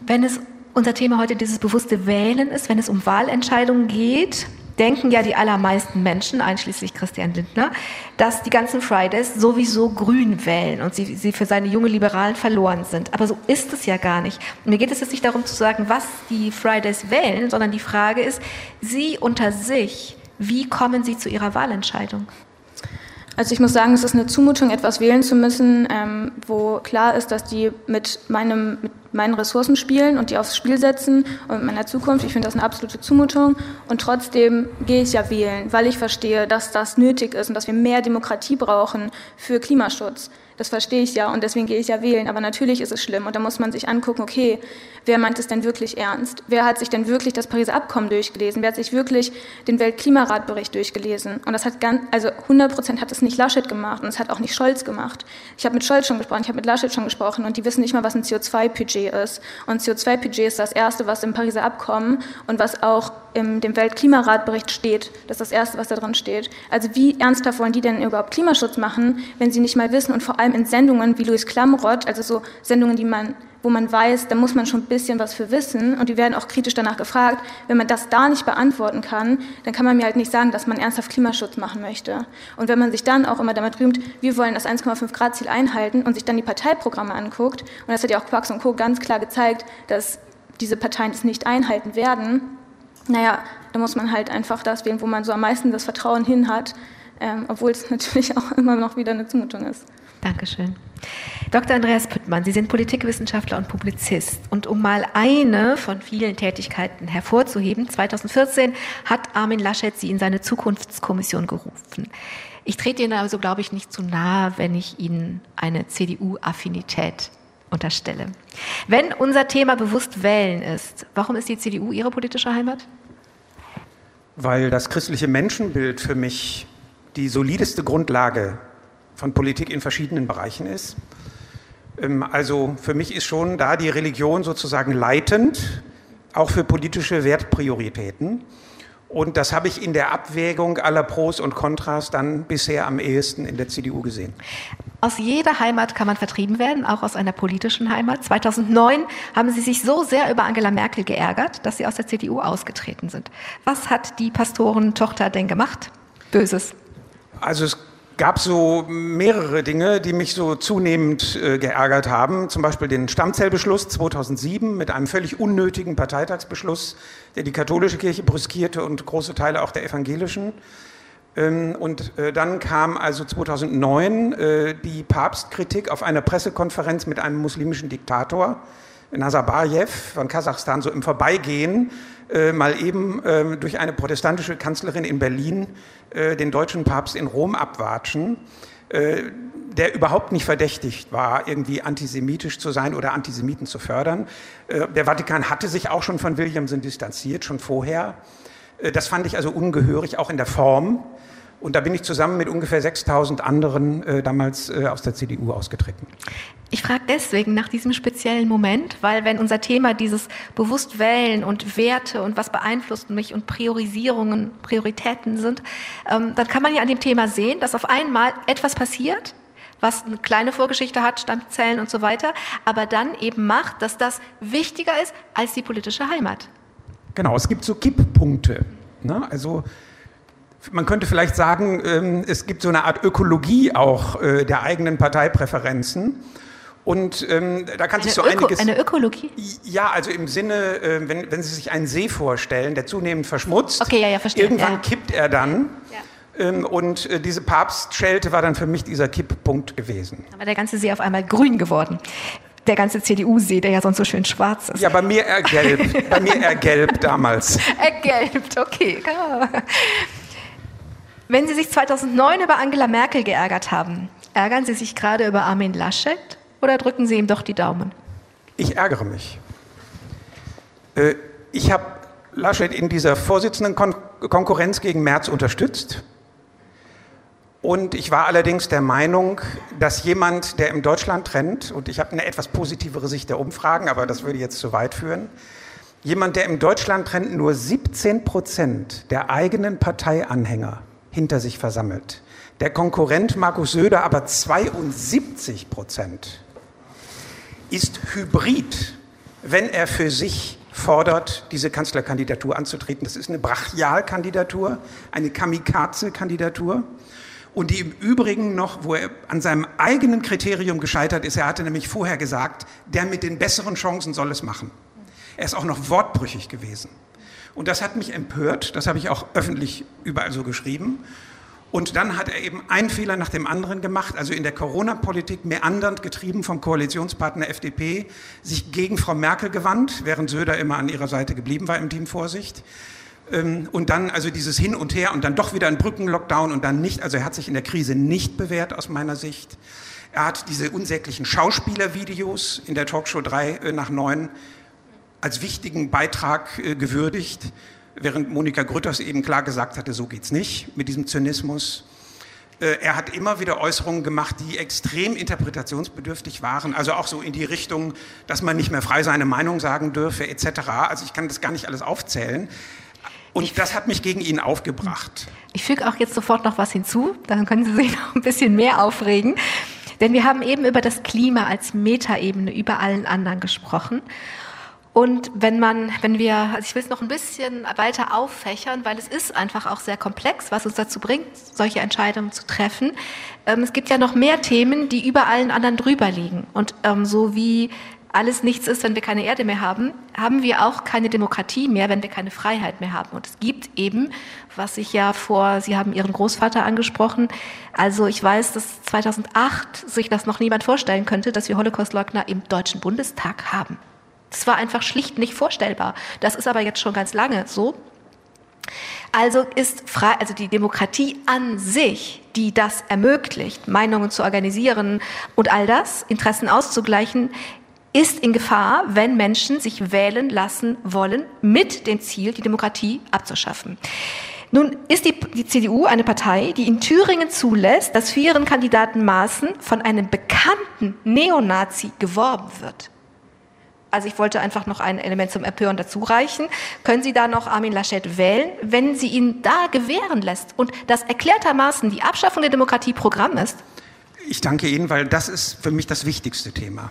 Wenn es unser Thema heute dieses bewusste Wählen ist, wenn es um Wahlentscheidungen geht, denken ja die allermeisten Menschen, einschließlich Christian Lindner, dass die ganzen Fridays sowieso grün wählen und sie, sie für seine junge Liberalen verloren sind. Aber so ist es ja gar nicht. Mir geht es jetzt nicht darum zu sagen, was die Fridays wählen, sondern die Frage ist, sie unter sich, wie kommen sie zu ihrer Wahlentscheidung? Also ich muss sagen, es ist eine Zumutung, etwas wählen zu müssen, ähm, wo klar ist, dass die mit, meinem, mit meinen Ressourcen spielen und die aufs Spiel setzen und mit meiner Zukunft. Ich finde das eine absolute Zumutung. Und trotzdem gehe ich ja wählen, weil ich verstehe, dass das nötig ist und dass wir mehr Demokratie brauchen für Klimaschutz. Das verstehe ich ja und deswegen gehe ich ja wählen. Aber natürlich ist es schlimm und da muss man sich angucken, okay, wer meint es denn wirklich ernst? Wer hat sich denn wirklich das Pariser Abkommen durchgelesen? Wer hat sich wirklich den Weltklimaratbericht durchgelesen? Und das hat ganz, also 100 Prozent hat es nicht Laschet gemacht und es hat auch nicht Scholz gemacht. Ich habe mit Scholz schon gesprochen, ich habe mit Laschet schon gesprochen und die wissen nicht mal, was ein CO2-Budget ist. Und CO2-Budget ist das erste, was im Pariser Abkommen und was auch in dem Weltklimaratbericht steht. Das ist das erste, was da drin steht. Also wie ernsthaft wollen die denn überhaupt Klimaschutz machen, wenn sie nicht mal wissen und vor allem in Sendungen wie Louis Klamroth, also so Sendungen, die man, wo man weiß, da muss man schon ein bisschen was für wissen und die werden auch kritisch danach gefragt. Wenn man das da nicht beantworten kann, dann kann man mir halt nicht sagen, dass man ernsthaft Klimaschutz machen möchte. Und wenn man sich dann auch immer damit rühmt, wir wollen das 1,5 Grad Ziel einhalten und sich dann die Parteiprogramme anguckt, und das hat ja auch Quarks und Co. ganz klar gezeigt, dass diese Parteien das nicht einhalten werden, naja, da muss man halt einfach das wählen, wo man so am meisten das Vertrauen hin hat, ähm, obwohl es natürlich auch immer noch wieder eine Zumutung ist. Dankeschön. Dr. Andreas Püttmann, Sie sind Politikwissenschaftler und Publizist. Und um mal eine von vielen Tätigkeiten hervorzuheben, 2014 hat Armin Laschet Sie in seine Zukunftskommission gerufen. Ich trete Ihnen also, glaube ich, nicht zu nahe, wenn ich Ihnen eine CDU-Affinität unterstelle. Wenn unser Thema bewusst wählen ist, warum ist die CDU Ihre politische Heimat? Weil das christliche Menschenbild für mich die solideste Grundlage von Politik in verschiedenen Bereichen ist. Ähm, also für mich ist schon da die Religion sozusagen leitend, auch für politische Wertprioritäten. Und das habe ich in der Abwägung aller Pros und Kontras dann bisher am ehesten in der CDU gesehen. Aus jeder Heimat kann man vertrieben werden, auch aus einer politischen Heimat. 2009 haben Sie sich so sehr über Angela Merkel geärgert, dass Sie aus der CDU ausgetreten sind. Was hat die Pastorentochter denn gemacht? Böses. Also es gab so mehrere Dinge, die mich so zunehmend äh, geärgert haben. Zum Beispiel den Stammzellbeschluss 2007 mit einem völlig unnötigen Parteitagsbeschluss, der die katholische Kirche brüskierte und große Teile auch der evangelischen. Ähm, und äh, dann kam also 2009 äh, die Papstkritik auf einer Pressekonferenz mit einem muslimischen Diktator, Nazarbayev von Kasachstan, so im Vorbeigehen äh, mal eben ähm, durch eine protestantische Kanzlerin in Berlin äh, den deutschen Papst in Rom abwatschen, äh, der überhaupt nicht verdächtigt war, irgendwie antisemitisch zu sein oder Antisemiten zu fördern. Äh, der Vatikan hatte sich auch schon von Williamson distanziert, schon vorher. Äh, das fand ich also ungehörig, auch in der Form. Und da bin ich zusammen mit ungefähr 6000 anderen äh, damals äh, aus der CDU ausgetreten. Ich frage deswegen nach diesem speziellen Moment, weil wenn unser Thema dieses bewusst wählen und Werte und was beeinflusst mich und Priorisierungen, Prioritäten sind, ähm, dann kann man ja an dem Thema sehen, dass auf einmal etwas passiert, was eine kleine Vorgeschichte hat, Stammzellen und so weiter, aber dann eben macht, dass das wichtiger ist als die politische Heimat. Genau, es gibt so Kipppunkte. Ne? Also man könnte vielleicht sagen, ähm, es gibt so eine Art Ökologie auch äh, der eigenen Parteipräferenzen. Und ähm, da kann eine sich so Öko, einiges. Eine Ökologie? Ja, also im Sinne, äh, wenn, wenn Sie sich einen See vorstellen, der zunehmend verschmutzt, okay, ja, ja, verstehe. irgendwann ja. kippt er dann. Ja. Ähm, und äh, diese Papstschelte war dann für mich dieser Kipppunkt gewesen. Aber der ganze See auf einmal grün geworden. der ganze CDU-See, der ja sonst so schön schwarz ist. Ja, bei mir ergelbt. bei mir ergelbt damals. Ergelbt, okay. Wenn Sie sich 2009 über Angela Merkel geärgert haben, ärgern Sie sich gerade über Armin Laschet oder drücken Sie ihm doch die Daumen? Ich ärgere mich. Äh, ich habe Laschet in dieser Vorsitzendenkonkurrenz gegen Merz unterstützt. Und ich war allerdings der Meinung, dass jemand, der im Deutschland trennt, und ich habe eine etwas positivere Sicht der Umfragen, aber das würde jetzt zu weit führen, jemand, der im Deutschland trennt, nur 17 Prozent der eigenen Parteianhänger hinter sich versammelt. Der Konkurrent Markus Söder aber 72 Prozent ist hybrid, wenn er für sich fordert, diese Kanzlerkandidatur anzutreten. Das ist eine Brachialkandidatur, eine Kamikaze-Kandidatur und die im Übrigen noch, wo er an seinem eigenen Kriterium gescheitert ist, er hatte nämlich vorher gesagt, der mit den besseren Chancen soll es machen. Er ist auch noch wortbrüchig gewesen. Und das hat mich empört, das habe ich auch öffentlich überall so geschrieben. Und dann hat er eben einen Fehler nach dem anderen gemacht, also in der Corona-Politik meandernd getrieben vom Koalitionspartner FDP, sich gegen Frau Merkel gewandt, während Söder immer an ihrer Seite geblieben war im Team Vorsicht. Ähm, und dann also dieses Hin und Her und dann doch wieder ein Brückenlockdown und dann nicht. Also er hat sich in der Krise nicht bewährt aus meiner Sicht. Er hat diese unsäglichen Schauspielervideos in der Talkshow 3 äh, nach 9 als wichtigen Beitrag äh, gewürdigt, während Monika Grütters eben klar gesagt hatte, so geht's nicht mit diesem Zynismus. Äh, er hat immer wieder Äußerungen gemacht, die extrem interpretationsbedürftig waren, also auch so in die Richtung, dass man nicht mehr frei seine Meinung sagen dürfe, etc. Also ich kann das gar nicht alles aufzählen. Und ich, das hat mich gegen ihn aufgebracht. Ich füge auch jetzt sofort noch was hinzu, dann können Sie sich noch ein bisschen mehr aufregen. Denn wir haben eben über das Klima als Metaebene über allen anderen gesprochen. Und wenn man, wenn wir, also ich will es noch ein bisschen weiter auffächern, weil es ist einfach auch sehr komplex, was uns dazu bringt, solche Entscheidungen zu treffen. Ähm, es gibt ja noch mehr Themen, die über allen anderen drüber liegen. Und ähm, so wie alles nichts ist, wenn wir keine Erde mehr haben, haben wir auch keine Demokratie mehr, wenn wir keine Freiheit mehr haben. Und es gibt eben, was ich ja vor, Sie haben Ihren Großvater angesprochen, also ich weiß, dass 2008 sich das noch niemand vorstellen könnte, dass wir Holocaustleugner im Deutschen Bundestag haben. Das war einfach schlicht nicht vorstellbar. Das ist aber jetzt schon ganz lange so. Also ist frei, also die Demokratie an sich, die das ermöglicht, Meinungen zu organisieren und all das, Interessen auszugleichen, ist in Gefahr, wenn Menschen sich wählen lassen wollen, mit dem Ziel, die Demokratie abzuschaffen. Nun ist die, die, CDU eine Partei, die in Thüringen zulässt, dass für ihren Kandidaten Maaßen von einem bekannten Neonazi geworben wird. Also ich wollte einfach noch ein Element zum Empören dazu reichen. Können Sie da noch Armin Laschet wählen, wenn sie ihn da gewähren lässt und das erklärtermaßen die Abschaffung der Demokratie Programm ist? Ich danke Ihnen, weil das ist für mich das wichtigste Thema.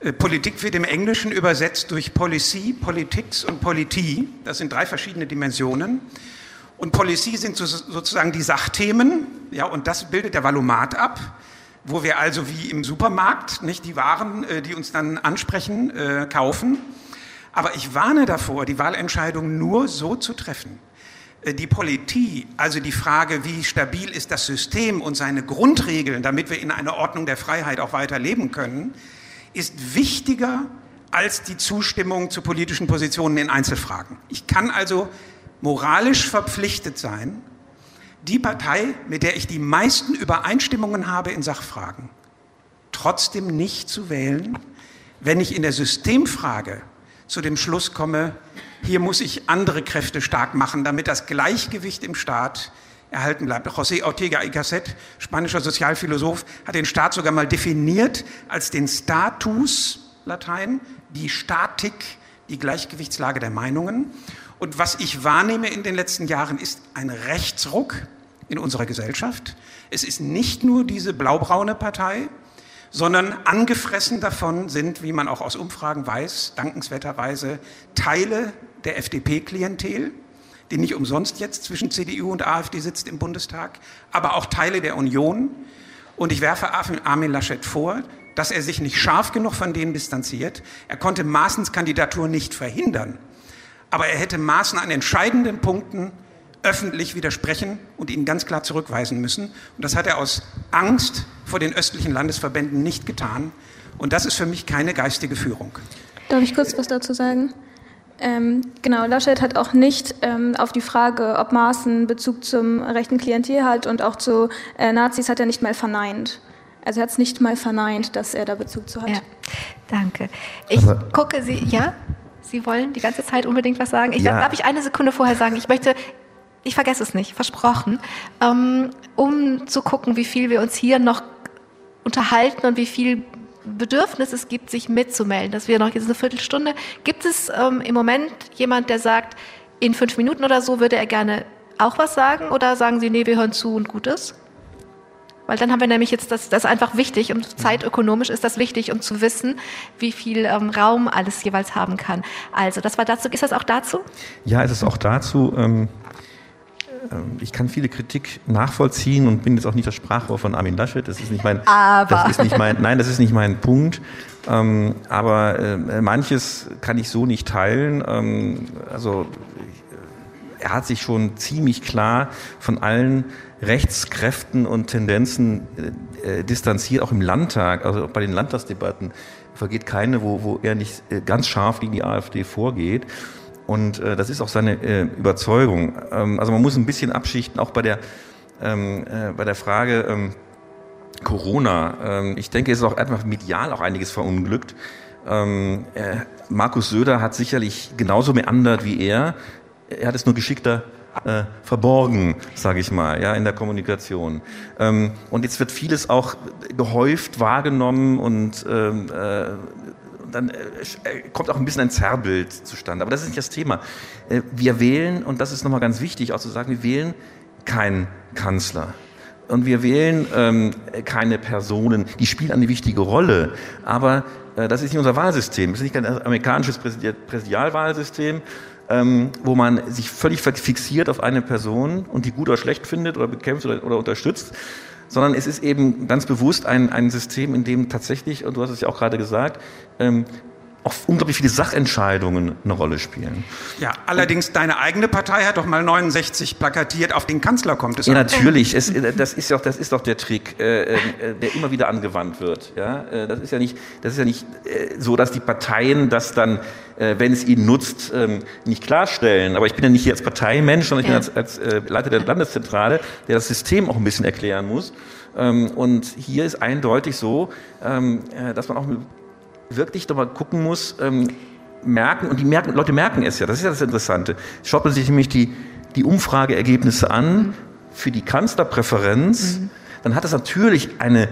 Äh, Politik wird im Englischen übersetzt durch Policy, Politics und Politie. Das sind drei verschiedene Dimensionen. Und Policy sind sozusagen die Sachthemen, ja, und das bildet der Valomat ab wo wir also wie im Supermarkt nicht die Waren, äh, die uns dann ansprechen, äh, kaufen. Aber ich warne davor, die Wahlentscheidung nur so zu treffen. Äh, die Politik, also die Frage, wie stabil ist das System und seine Grundregeln, damit wir in einer Ordnung der Freiheit auch weiter leben können, ist wichtiger als die Zustimmung zu politischen Positionen in Einzelfragen. Ich kann also moralisch verpflichtet sein, die Partei, mit der ich die meisten Übereinstimmungen habe in Sachfragen, trotzdem nicht zu wählen, wenn ich in der Systemfrage zu dem Schluss komme, hier muss ich andere Kräfte stark machen, damit das Gleichgewicht im Staat erhalten bleibt. José Ortega y Gasset, spanischer Sozialphilosoph, hat den Staat sogar mal definiert als den Status, Latein, die Statik, die Gleichgewichtslage der Meinungen. Und was ich wahrnehme in den letzten Jahren ist ein Rechtsruck in unserer Gesellschaft. Es ist nicht nur diese blaubraune Partei, sondern angefressen davon sind, wie man auch aus Umfragen weiß, dankenswerterweise Teile der FDP-Klientel, die nicht umsonst jetzt zwischen CDU und AfD sitzt im Bundestag, aber auch Teile der Union. Und ich werfe Armin Laschet vor, dass er sich nicht scharf genug von denen distanziert. Er konnte Maaßens Kandidatur nicht verhindern, aber er hätte Maaßen an entscheidenden Punkten öffentlich widersprechen und ihn ganz klar zurückweisen müssen. Und das hat er aus Angst vor den östlichen Landesverbänden nicht getan. Und das ist für mich keine geistige Führung. Darf ich kurz was dazu sagen? Ähm, genau, Laschet hat auch nicht ähm, auf die Frage, ob Maaßen Bezug zum rechten Klientel hat und auch zu äh, Nazis, hat er nicht mal verneint. Also er hat es nicht mal verneint, dass er da Bezug zu hat. Ja, danke. Ich Aber gucke Sie, ja? Sie wollen die ganze Zeit unbedingt was sagen? Ich, ja. Darf ich eine Sekunde vorher sagen? Ich möchte, ich vergesse es nicht, versprochen, ähm, um zu gucken, wie viel wir uns hier noch unterhalten und wie viel Bedürfnis es gibt, sich mitzumelden, dass wir noch jetzt eine Viertelstunde. Gibt es ähm, im Moment jemand, der sagt, in fünf Minuten oder so würde er gerne auch was sagen? Oder sagen Sie, nee, wir hören zu und gut ist? Weil dann haben wir nämlich jetzt, das, das ist einfach wichtig und zeitökonomisch ist das wichtig, um zu wissen, wie viel ähm, Raum alles jeweils haben kann. Also, das war dazu. Ist das auch dazu? Ja, es ist auch dazu. Ähm, ähm, ich kann viele Kritik nachvollziehen und bin jetzt auch nicht das Sprachrohr von Armin Laschet. Das ist nicht mein, aber. Das ist nicht mein, nein, das ist nicht mein Punkt. Ähm, aber äh, manches kann ich so nicht teilen. Ähm, also er hat sich schon ziemlich klar von allen Rechtskräften und Tendenzen äh, äh, distanziert, auch im Landtag, also bei den Landtagsdebatten vergeht keine, wo, wo er nicht äh, ganz scharf gegen die AfD vorgeht. Und äh, das ist auch seine äh, Überzeugung. Ähm, also man muss ein bisschen abschichten, auch bei der, ähm, äh, bei der Frage ähm, Corona. Ähm, ich denke, es ist auch einfach medial auch einiges verunglückt. Ähm, äh, Markus Söder hat sicherlich genauso meandert wie er. Er hat es nur geschickter äh, verborgen, sage ich mal, ja, in der Kommunikation. Ähm, und jetzt wird vieles auch gehäuft wahrgenommen und ähm, äh, dann äh, äh, kommt auch ein bisschen ein Zerrbild zustande. Aber das ist nicht das Thema. Äh, wir wählen, und das ist nochmal ganz wichtig, auch zu sagen, wir wählen keinen Kanzler. Und wir wählen ähm, keine Personen, die spielen eine wichtige Rolle. Aber äh, das ist nicht unser Wahlsystem. Das ist nicht ein amerikanisches Präsidialwahlsystem, ähm, wo man sich völlig fixiert auf eine Person und die gut oder schlecht findet oder bekämpft oder, oder unterstützt, sondern es ist eben ganz bewusst ein, ein System, in dem tatsächlich, und du hast es ja auch gerade gesagt, ähm, auch unglaublich viele Sachentscheidungen eine Rolle spielen. Ja, allerdings deine eigene Partei hat doch mal 69 plakatiert, auf den Kanzler kommt es Ja, an. natürlich. Es, äh, das ist doch, das ist doch der Trick, äh, äh, der immer wieder angewandt wird. Ja, äh, das ist ja nicht, das ist ja nicht äh, so, dass die Parteien das dann, äh, wenn es ihnen nutzt, ähm, nicht klarstellen. Aber ich bin ja nicht hier als Parteimensch, sondern ich ja. bin als, als Leiter der Landeszentrale, der das System auch ein bisschen erklären muss. Ähm, und hier ist eindeutig so, ähm, dass man auch wirklich doch mal gucken muss, ähm, merken, und die merken, Leute merken es ja, das ist ja das Interessante. Schaut man sich nämlich die, die Umfrageergebnisse an für die Kanzlerpräferenz, mhm. dann hat das natürlich eine,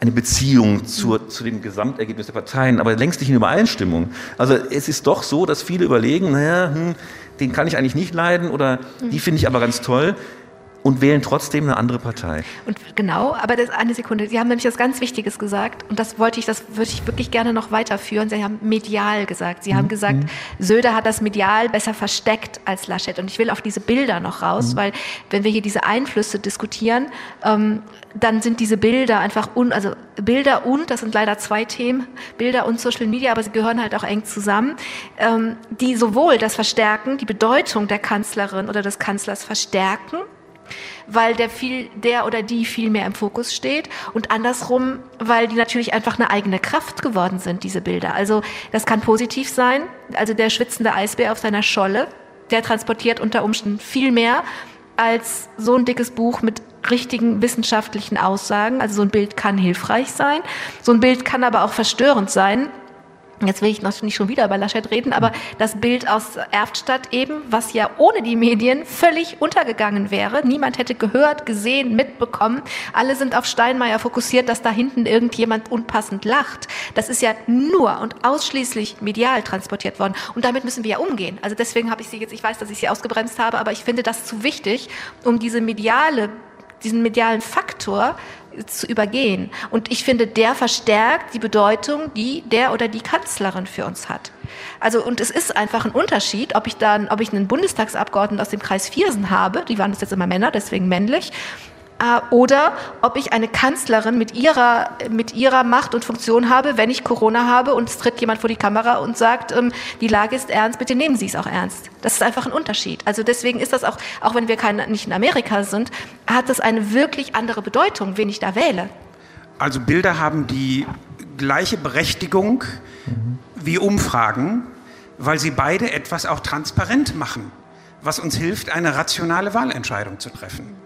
eine Beziehung zur, zu dem Gesamtergebnis der Parteien, aber längst nicht in Übereinstimmung. Also es ist doch so, dass viele überlegen, naja, hm, den kann ich eigentlich nicht leiden oder die finde ich aber ganz toll und wählen trotzdem eine andere Partei. Und genau, aber das eine Sekunde. Sie haben nämlich was ganz Wichtiges gesagt und das wollte ich, das würde ich wirklich gerne noch weiterführen. Sie haben medial gesagt. Sie mhm. haben gesagt, mhm. Söder hat das medial besser versteckt als Laschet. Und ich will auf diese Bilder noch raus, mhm. weil wenn wir hier diese Einflüsse diskutieren, ähm, dann sind diese Bilder einfach un, also Bilder und, das sind leider zwei Themen, Bilder und Social Media, aber sie gehören halt auch eng zusammen, ähm, die sowohl das verstärken, die Bedeutung der Kanzlerin oder des Kanzlers verstärken, weil der viel, der oder die viel mehr im Fokus steht und andersrum, weil die natürlich einfach eine eigene Kraft geworden sind, diese Bilder. Also das kann positiv sein. Also der schwitzende Eisbär auf seiner Scholle, der transportiert unter Umständen viel mehr als so ein dickes Buch mit richtigen wissenschaftlichen Aussagen. Also so ein Bild kann hilfreich sein. So ein Bild kann aber auch verstörend sein, Jetzt will ich noch nicht schon wieder über Laschet reden, aber das Bild aus Erftstadt eben, was ja ohne die Medien völlig untergegangen wäre. Niemand hätte gehört, gesehen, mitbekommen. Alle sind auf Steinmeier fokussiert, dass da hinten irgendjemand unpassend lacht. Das ist ja nur und ausschließlich medial transportiert worden. Und damit müssen wir ja umgehen. Also deswegen habe ich sie jetzt, ich weiß, dass ich sie ausgebremst habe, aber ich finde das zu wichtig, um diese mediale diesen medialen Faktor zu übergehen. Und ich finde, der verstärkt die Bedeutung, die der oder die Kanzlerin für uns hat. Also, und es ist einfach ein Unterschied, ob ich dann, ob ich einen Bundestagsabgeordneten aus dem Kreis Viersen habe, die waren das jetzt immer Männer, deswegen männlich, oder ob ich eine Kanzlerin mit ihrer, mit ihrer Macht und Funktion habe, wenn ich Corona habe und es tritt jemand vor die Kamera und sagt, ähm, die Lage ist ernst, bitte nehmen Sie es auch ernst. Das ist einfach ein Unterschied. Also deswegen ist das auch, auch wenn wir kein, nicht in Amerika sind, hat das eine wirklich andere Bedeutung, wen ich da wähle. Also Bilder haben die gleiche Berechtigung wie Umfragen, weil sie beide etwas auch transparent machen, was uns hilft, eine rationale Wahlentscheidung zu treffen.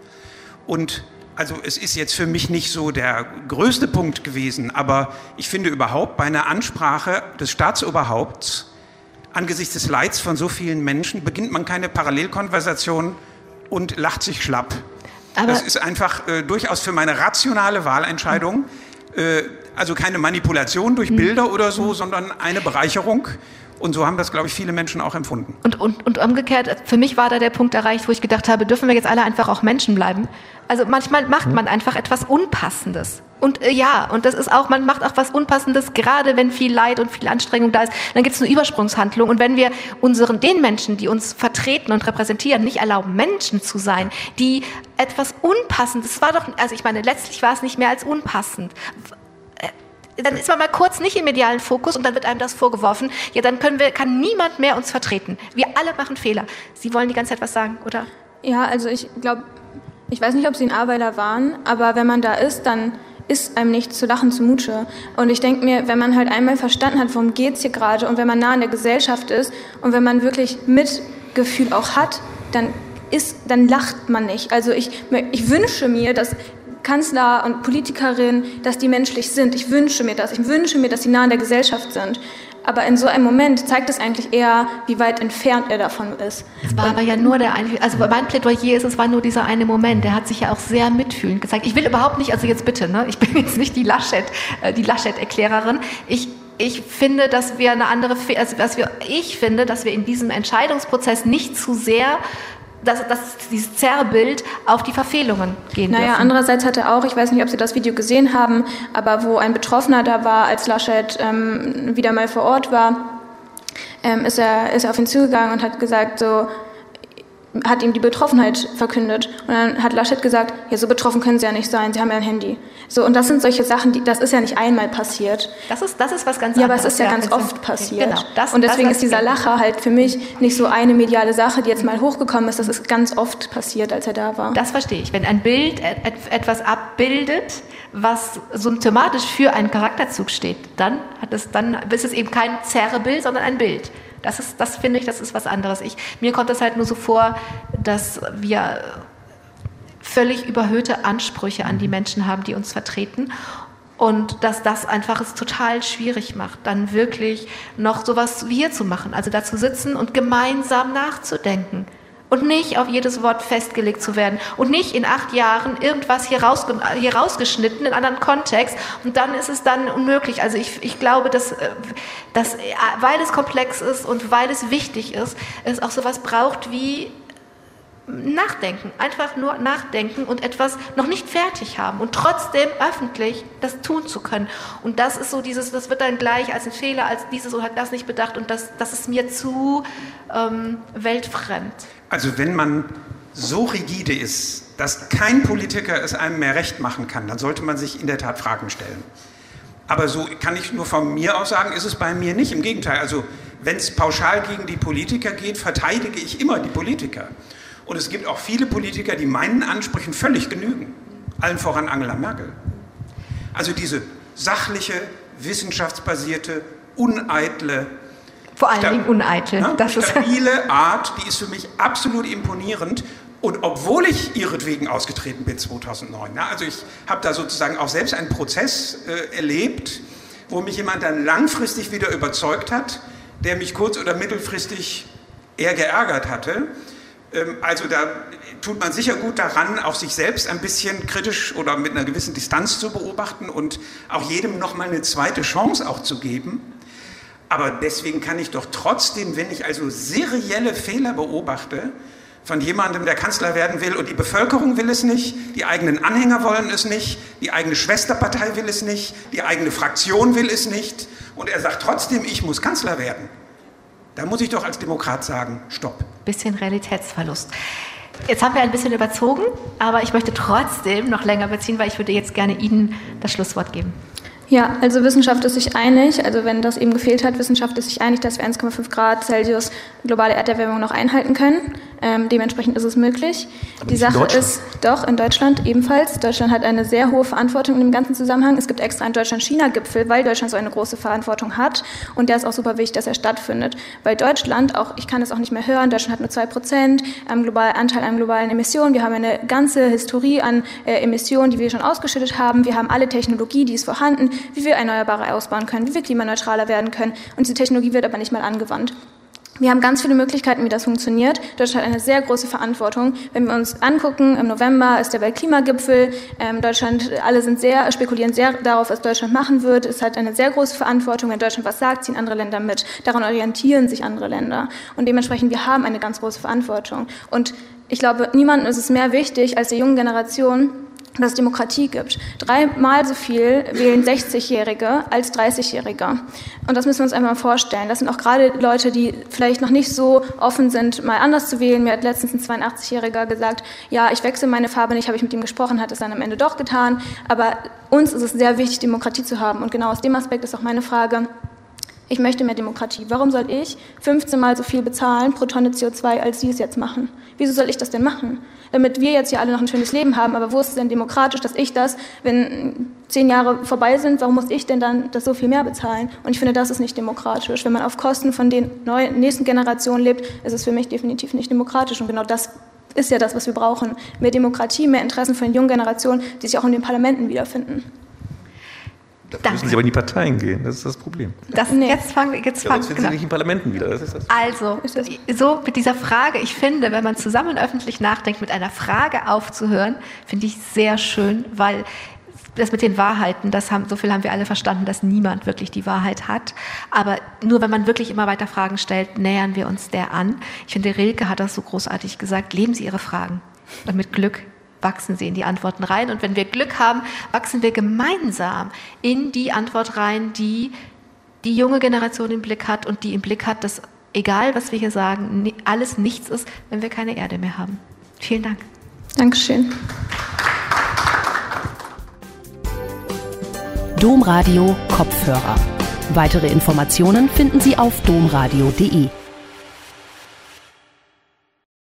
Und also es ist jetzt für mich nicht so der größte Punkt gewesen, aber ich finde überhaupt bei einer Ansprache des Staatsoberhaupts angesichts des Leids von so vielen Menschen beginnt man keine Parallelkonversation und lacht sich schlapp. Aber das ist einfach äh, durchaus für meine rationale Wahlentscheidung, äh, also keine Manipulation durch hm. Bilder oder so, sondern eine Bereicherung und so haben das, glaube ich, viele Menschen auch empfunden. Und, und, und umgekehrt, für mich war da der Punkt erreicht, wo ich gedacht habe, dürfen wir jetzt alle einfach auch Menschen bleiben? Also manchmal macht man einfach etwas Unpassendes. Und äh, ja, und das ist auch, man macht auch was Unpassendes, gerade wenn viel Leid und viel Anstrengung da ist, dann gibt es eine Übersprungshandlung. Und wenn wir unseren, den Menschen, die uns vertreten und repräsentieren, nicht erlauben, Menschen zu sein, die etwas Unpassendes, war doch, also ich meine, letztlich war es nicht mehr als unpassend dann ist man mal kurz nicht im medialen Fokus und dann wird einem das vorgeworfen. Ja, dann können wir, kann niemand mehr uns vertreten. Wir alle machen Fehler. Sie wollen die ganze Zeit was sagen, oder? Ja, also ich glaube, ich weiß nicht, ob Sie ein Arbeiter waren, aber wenn man da ist, dann ist einem nicht zu lachen zumute. Und ich denke mir, wenn man halt einmal verstanden hat, worum es hier gerade und wenn man nah in der Gesellschaft ist und wenn man wirklich Mitgefühl auch hat, dann ist, dann lacht man nicht. Also ich, ich wünsche mir, dass Kanzler und Politikerinnen, dass die menschlich sind. Ich wünsche mir das. Ich wünsche mir, dass sie nah in der Gesellschaft sind. Aber in so einem Moment zeigt es eigentlich eher, wie weit entfernt er davon ist. Es war aber ja nur der eine, also mein Plädoyer ist, es war nur dieser eine Moment. Der hat sich ja auch sehr mitfühlend gezeigt. Ich will überhaupt nicht, also jetzt bitte, ne, ich bin jetzt nicht die Laschet, äh, die Laschet-Erklärerin. Ich ich finde, dass wir eine andere, also dass wir, ich finde, dass wir in diesem Entscheidungsprozess nicht zu sehr dass, dass dieses Zerrbild auf die Verfehlungen gehen Naja, dürfen. andererseits hat er auch, ich weiß nicht, ob Sie das Video gesehen haben, aber wo ein Betroffener da war, als Laschet ähm, wieder mal vor Ort war, ähm, ist, er, ist er auf ihn zugegangen und hat gesagt, so, hat ihm die Betroffenheit verkündet. Und dann hat Laschet gesagt, ja, so betroffen können Sie ja nicht sein, Sie haben ja ein Handy. So, und das sind solche Sachen, die, das ist ja nicht einmal passiert. Das ist, das ist was ganz anderes. Ja, aber es ist ja, ja ganz oft passiert. Genau, das, und deswegen das ist dieser Lacher halt für mich nicht so eine mediale Sache, die jetzt mal hochgekommen ist. Das ist ganz oft passiert, als er da war. Das verstehe ich. Wenn ein Bild etwas abbildet, was symptomatisch für einen Charakterzug steht, dann hat es, dann ist es eben kein Zerrebild, sondern ein Bild. Das ist, das finde ich, das ist was anderes. Ich, mir kommt es halt nur so vor, dass wir völlig überhöhte Ansprüche an die Menschen haben, die uns vertreten. Und dass das einfach es total schwierig macht, dann wirklich noch sowas wie hier zu machen. Also da zu sitzen und gemeinsam nachzudenken und nicht auf jedes Wort festgelegt zu werden und nicht in acht Jahren irgendwas hier, rausge hier rausgeschnitten in einem anderen Kontext und dann ist es dann unmöglich. Also ich, ich glaube, dass, äh, dass, äh, weil es komplex ist und weil es wichtig ist, es auch sowas braucht wie Nachdenken, einfach nur nachdenken und etwas noch nicht fertig haben und trotzdem öffentlich das tun zu können. Und das ist so dieses, das wird dann gleich als ein Fehler, als dieses oder das nicht bedacht und das, das ist mir zu ähm, weltfremd. Also wenn man so rigide ist, dass kein Politiker es einem mehr recht machen kann, dann sollte man sich in der Tat Fragen stellen. Aber so kann ich nur von mir aus sagen, ist es bei mir nicht. Im Gegenteil, also wenn es pauschal gegen die Politiker geht, verteidige ich immer die Politiker. Und es gibt auch viele Politiker, die meinen Ansprüchen völlig genügen. Allen voran Angela Merkel. Also diese sachliche, wissenschaftsbasierte, uneitle, vor allen Dingen uneitel. Ne, das stabile Art, die ist für mich absolut imponierend. Und obwohl ich ihretwegen ausgetreten bin 2009, ne, also ich habe da sozusagen auch selbst einen Prozess äh, erlebt, wo mich jemand dann langfristig wieder überzeugt hat, der mich kurz- oder mittelfristig eher geärgert hatte. Ähm, also da tut man sicher gut daran, auch sich selbst ein bisschen kritisch oder mit einer gewissen Distanz zu beobachten und auch jedem nochmal eine zweite Chance auch zu geben. Aber deswegen kann ich doch trotzdem, wenn ich also serielle Fehler beobachte, von jemandem, der Kanzler werden will und die Bevölkerung will es nicht, die eigenen Anhänger wollen es nicht, die eigene Schwesterpartei will es nicht, die eigene Fraktion will es nicht und er sagt trotzdem, ich muss Kanzler werden. Da muss ich doch als Demokrat sagen, stopp. Bisschen Realitätsverlust. Jetzt haben wir ein bisschen überzogen, aber ich möchte trotzdem noch länger beziehen, weil ich würde jetzt gerne Ihnen das Schlusswort geben. Ja, also Wissenschaft ist sich einig, also wenn das eben gefehlt hat, Wissenschaft ist sich einig, dass wir 1,5 Grad Celsius globale Erderwärmung noch einhalten können. Ähm, dementsprechend ist es möglich. Aber Die Sache ist doch in Deutschland ebenfalls. Deutschland hat eine sehr hohe Verantwortung in dem ganzen Zusammenhang. Es gibt extra einen Deutschland-China-Gipfel, weil Deutschland so eine große Verantwortung hat. Und der ist auch super wichtig, dass er stattfindet. Weil Deutschland, auch ich kann es auch nicht mehr hören, Deutschland hat nur 2% am globalen Anteil an globalen Emissionen. Wir haben eine ganze Historie an äh, Emissionen, die wir schon ausgeschüttet haben. Wir haben alle Technologie, die ist vorhanden, wie wir Erneuerbare ausbauen können, wie wir klimaneutraler werden können. Und diese Technologie wird aber nicht mal angewandt. Wir haben ganz viele Möglichkeiten, wie das funktioniert. Deutschland hat eine sehr große Verantwortung. Wenn wir uns angucken, im November ist der Weltklimagipfel. Ähm, Deutschland, alle sind sehr, spekulieren sehr darauf, was Deutschland machen wird. Es hat eine sehr große Verantwortung. Wenn Deutschland was sagt, ziehen andere Länder mit. Daran orientieren sich andere Länder. Und dementsprechend, wir haben eine ganz große Verantwortung. Und ich glaube, niemandem ist es mehr wichtig als der jungen Generation, dass es Demokratie gibt. Dreimal so viel wählen 60-Jährige als 30-Jährige. Und das müssen wir uns einfach mal vorstellen. Das sind auch gerade Leute, die vielleicht noch nicht so offen sind, mal anders zu wählen. Mir hat letztens ein 82-Jähriger gesagt, ja, ich wechsle meine Farbe nicht, habe ich mit ihm gesprochen, hat es dann am Ende doch getan. Aber uns ist es sehr wichtig, Demokratie zu haben. Und genau aus dem Aspekt ist auch meine Frage, ich möchte mehr Demokratie. Warum soll ich 15 Mal so viel bezahlen pro Tonne CO2, als Sie es jetzt machen? Wieso soll ich das denn machen? Damit wir jetzt hier alle noch ein schönes Leben haben, aber wo ist es denn demokratisch, dass ich das, wenn zehn Jahre vorbei sind, warum muss ich denn dann das so viel mehr bezahlen? Und ich finde, das ist nicht demokratisch. Wenn man auf Kosten von den neuen, nächsten Generationen lebt, ist es für mich definitiv nicht demokratisch. Und genau das ist ja das, was wir brauchen. Mehr Demokratie, mehr Interessen von den jungen Generationen, die sich auch in den Parlamenten wiederfinden. Dafür müssen Sie aber in die Parteien gehen, das ist das Problem. Das, Nee. Jetzt fangen wir, jetzt Ja, fangen sonst genau. Sie nicht in Parlamenten wieder. Das ist das. Also, so mit dieser Frage, ich finde, wenn man zusammen öffentlich nachdenkt, mit einer Frage aufzuhören, finde ich sehr schön, weil das mit den Wahrheiten, das haben, so viel haben wir alle verstanden, dass niemand wirklich die Wahrheit hat. Aber nur wenn man wirklich immer weiter Fragen stellt, nähern wir uns der an. Ich finde, Rilke hat das so großartig gesagt, leben Sie Ihre Fragen. Und mit Glück wachsen sie in die Antworten rein. Und wenn wir Glück haben, wachsen wir gemeinsam in die Antwort rein, die die junge Generation im Blick hat und die im Blick hat, dass egal, was wir hier sagen, alles nichts ist, wenn wir keine Erde mehr haben. Vielen Dank. Dankeschön. Domradio Kopfhörer. Weitere Informationen finden Sie auf domradio.de.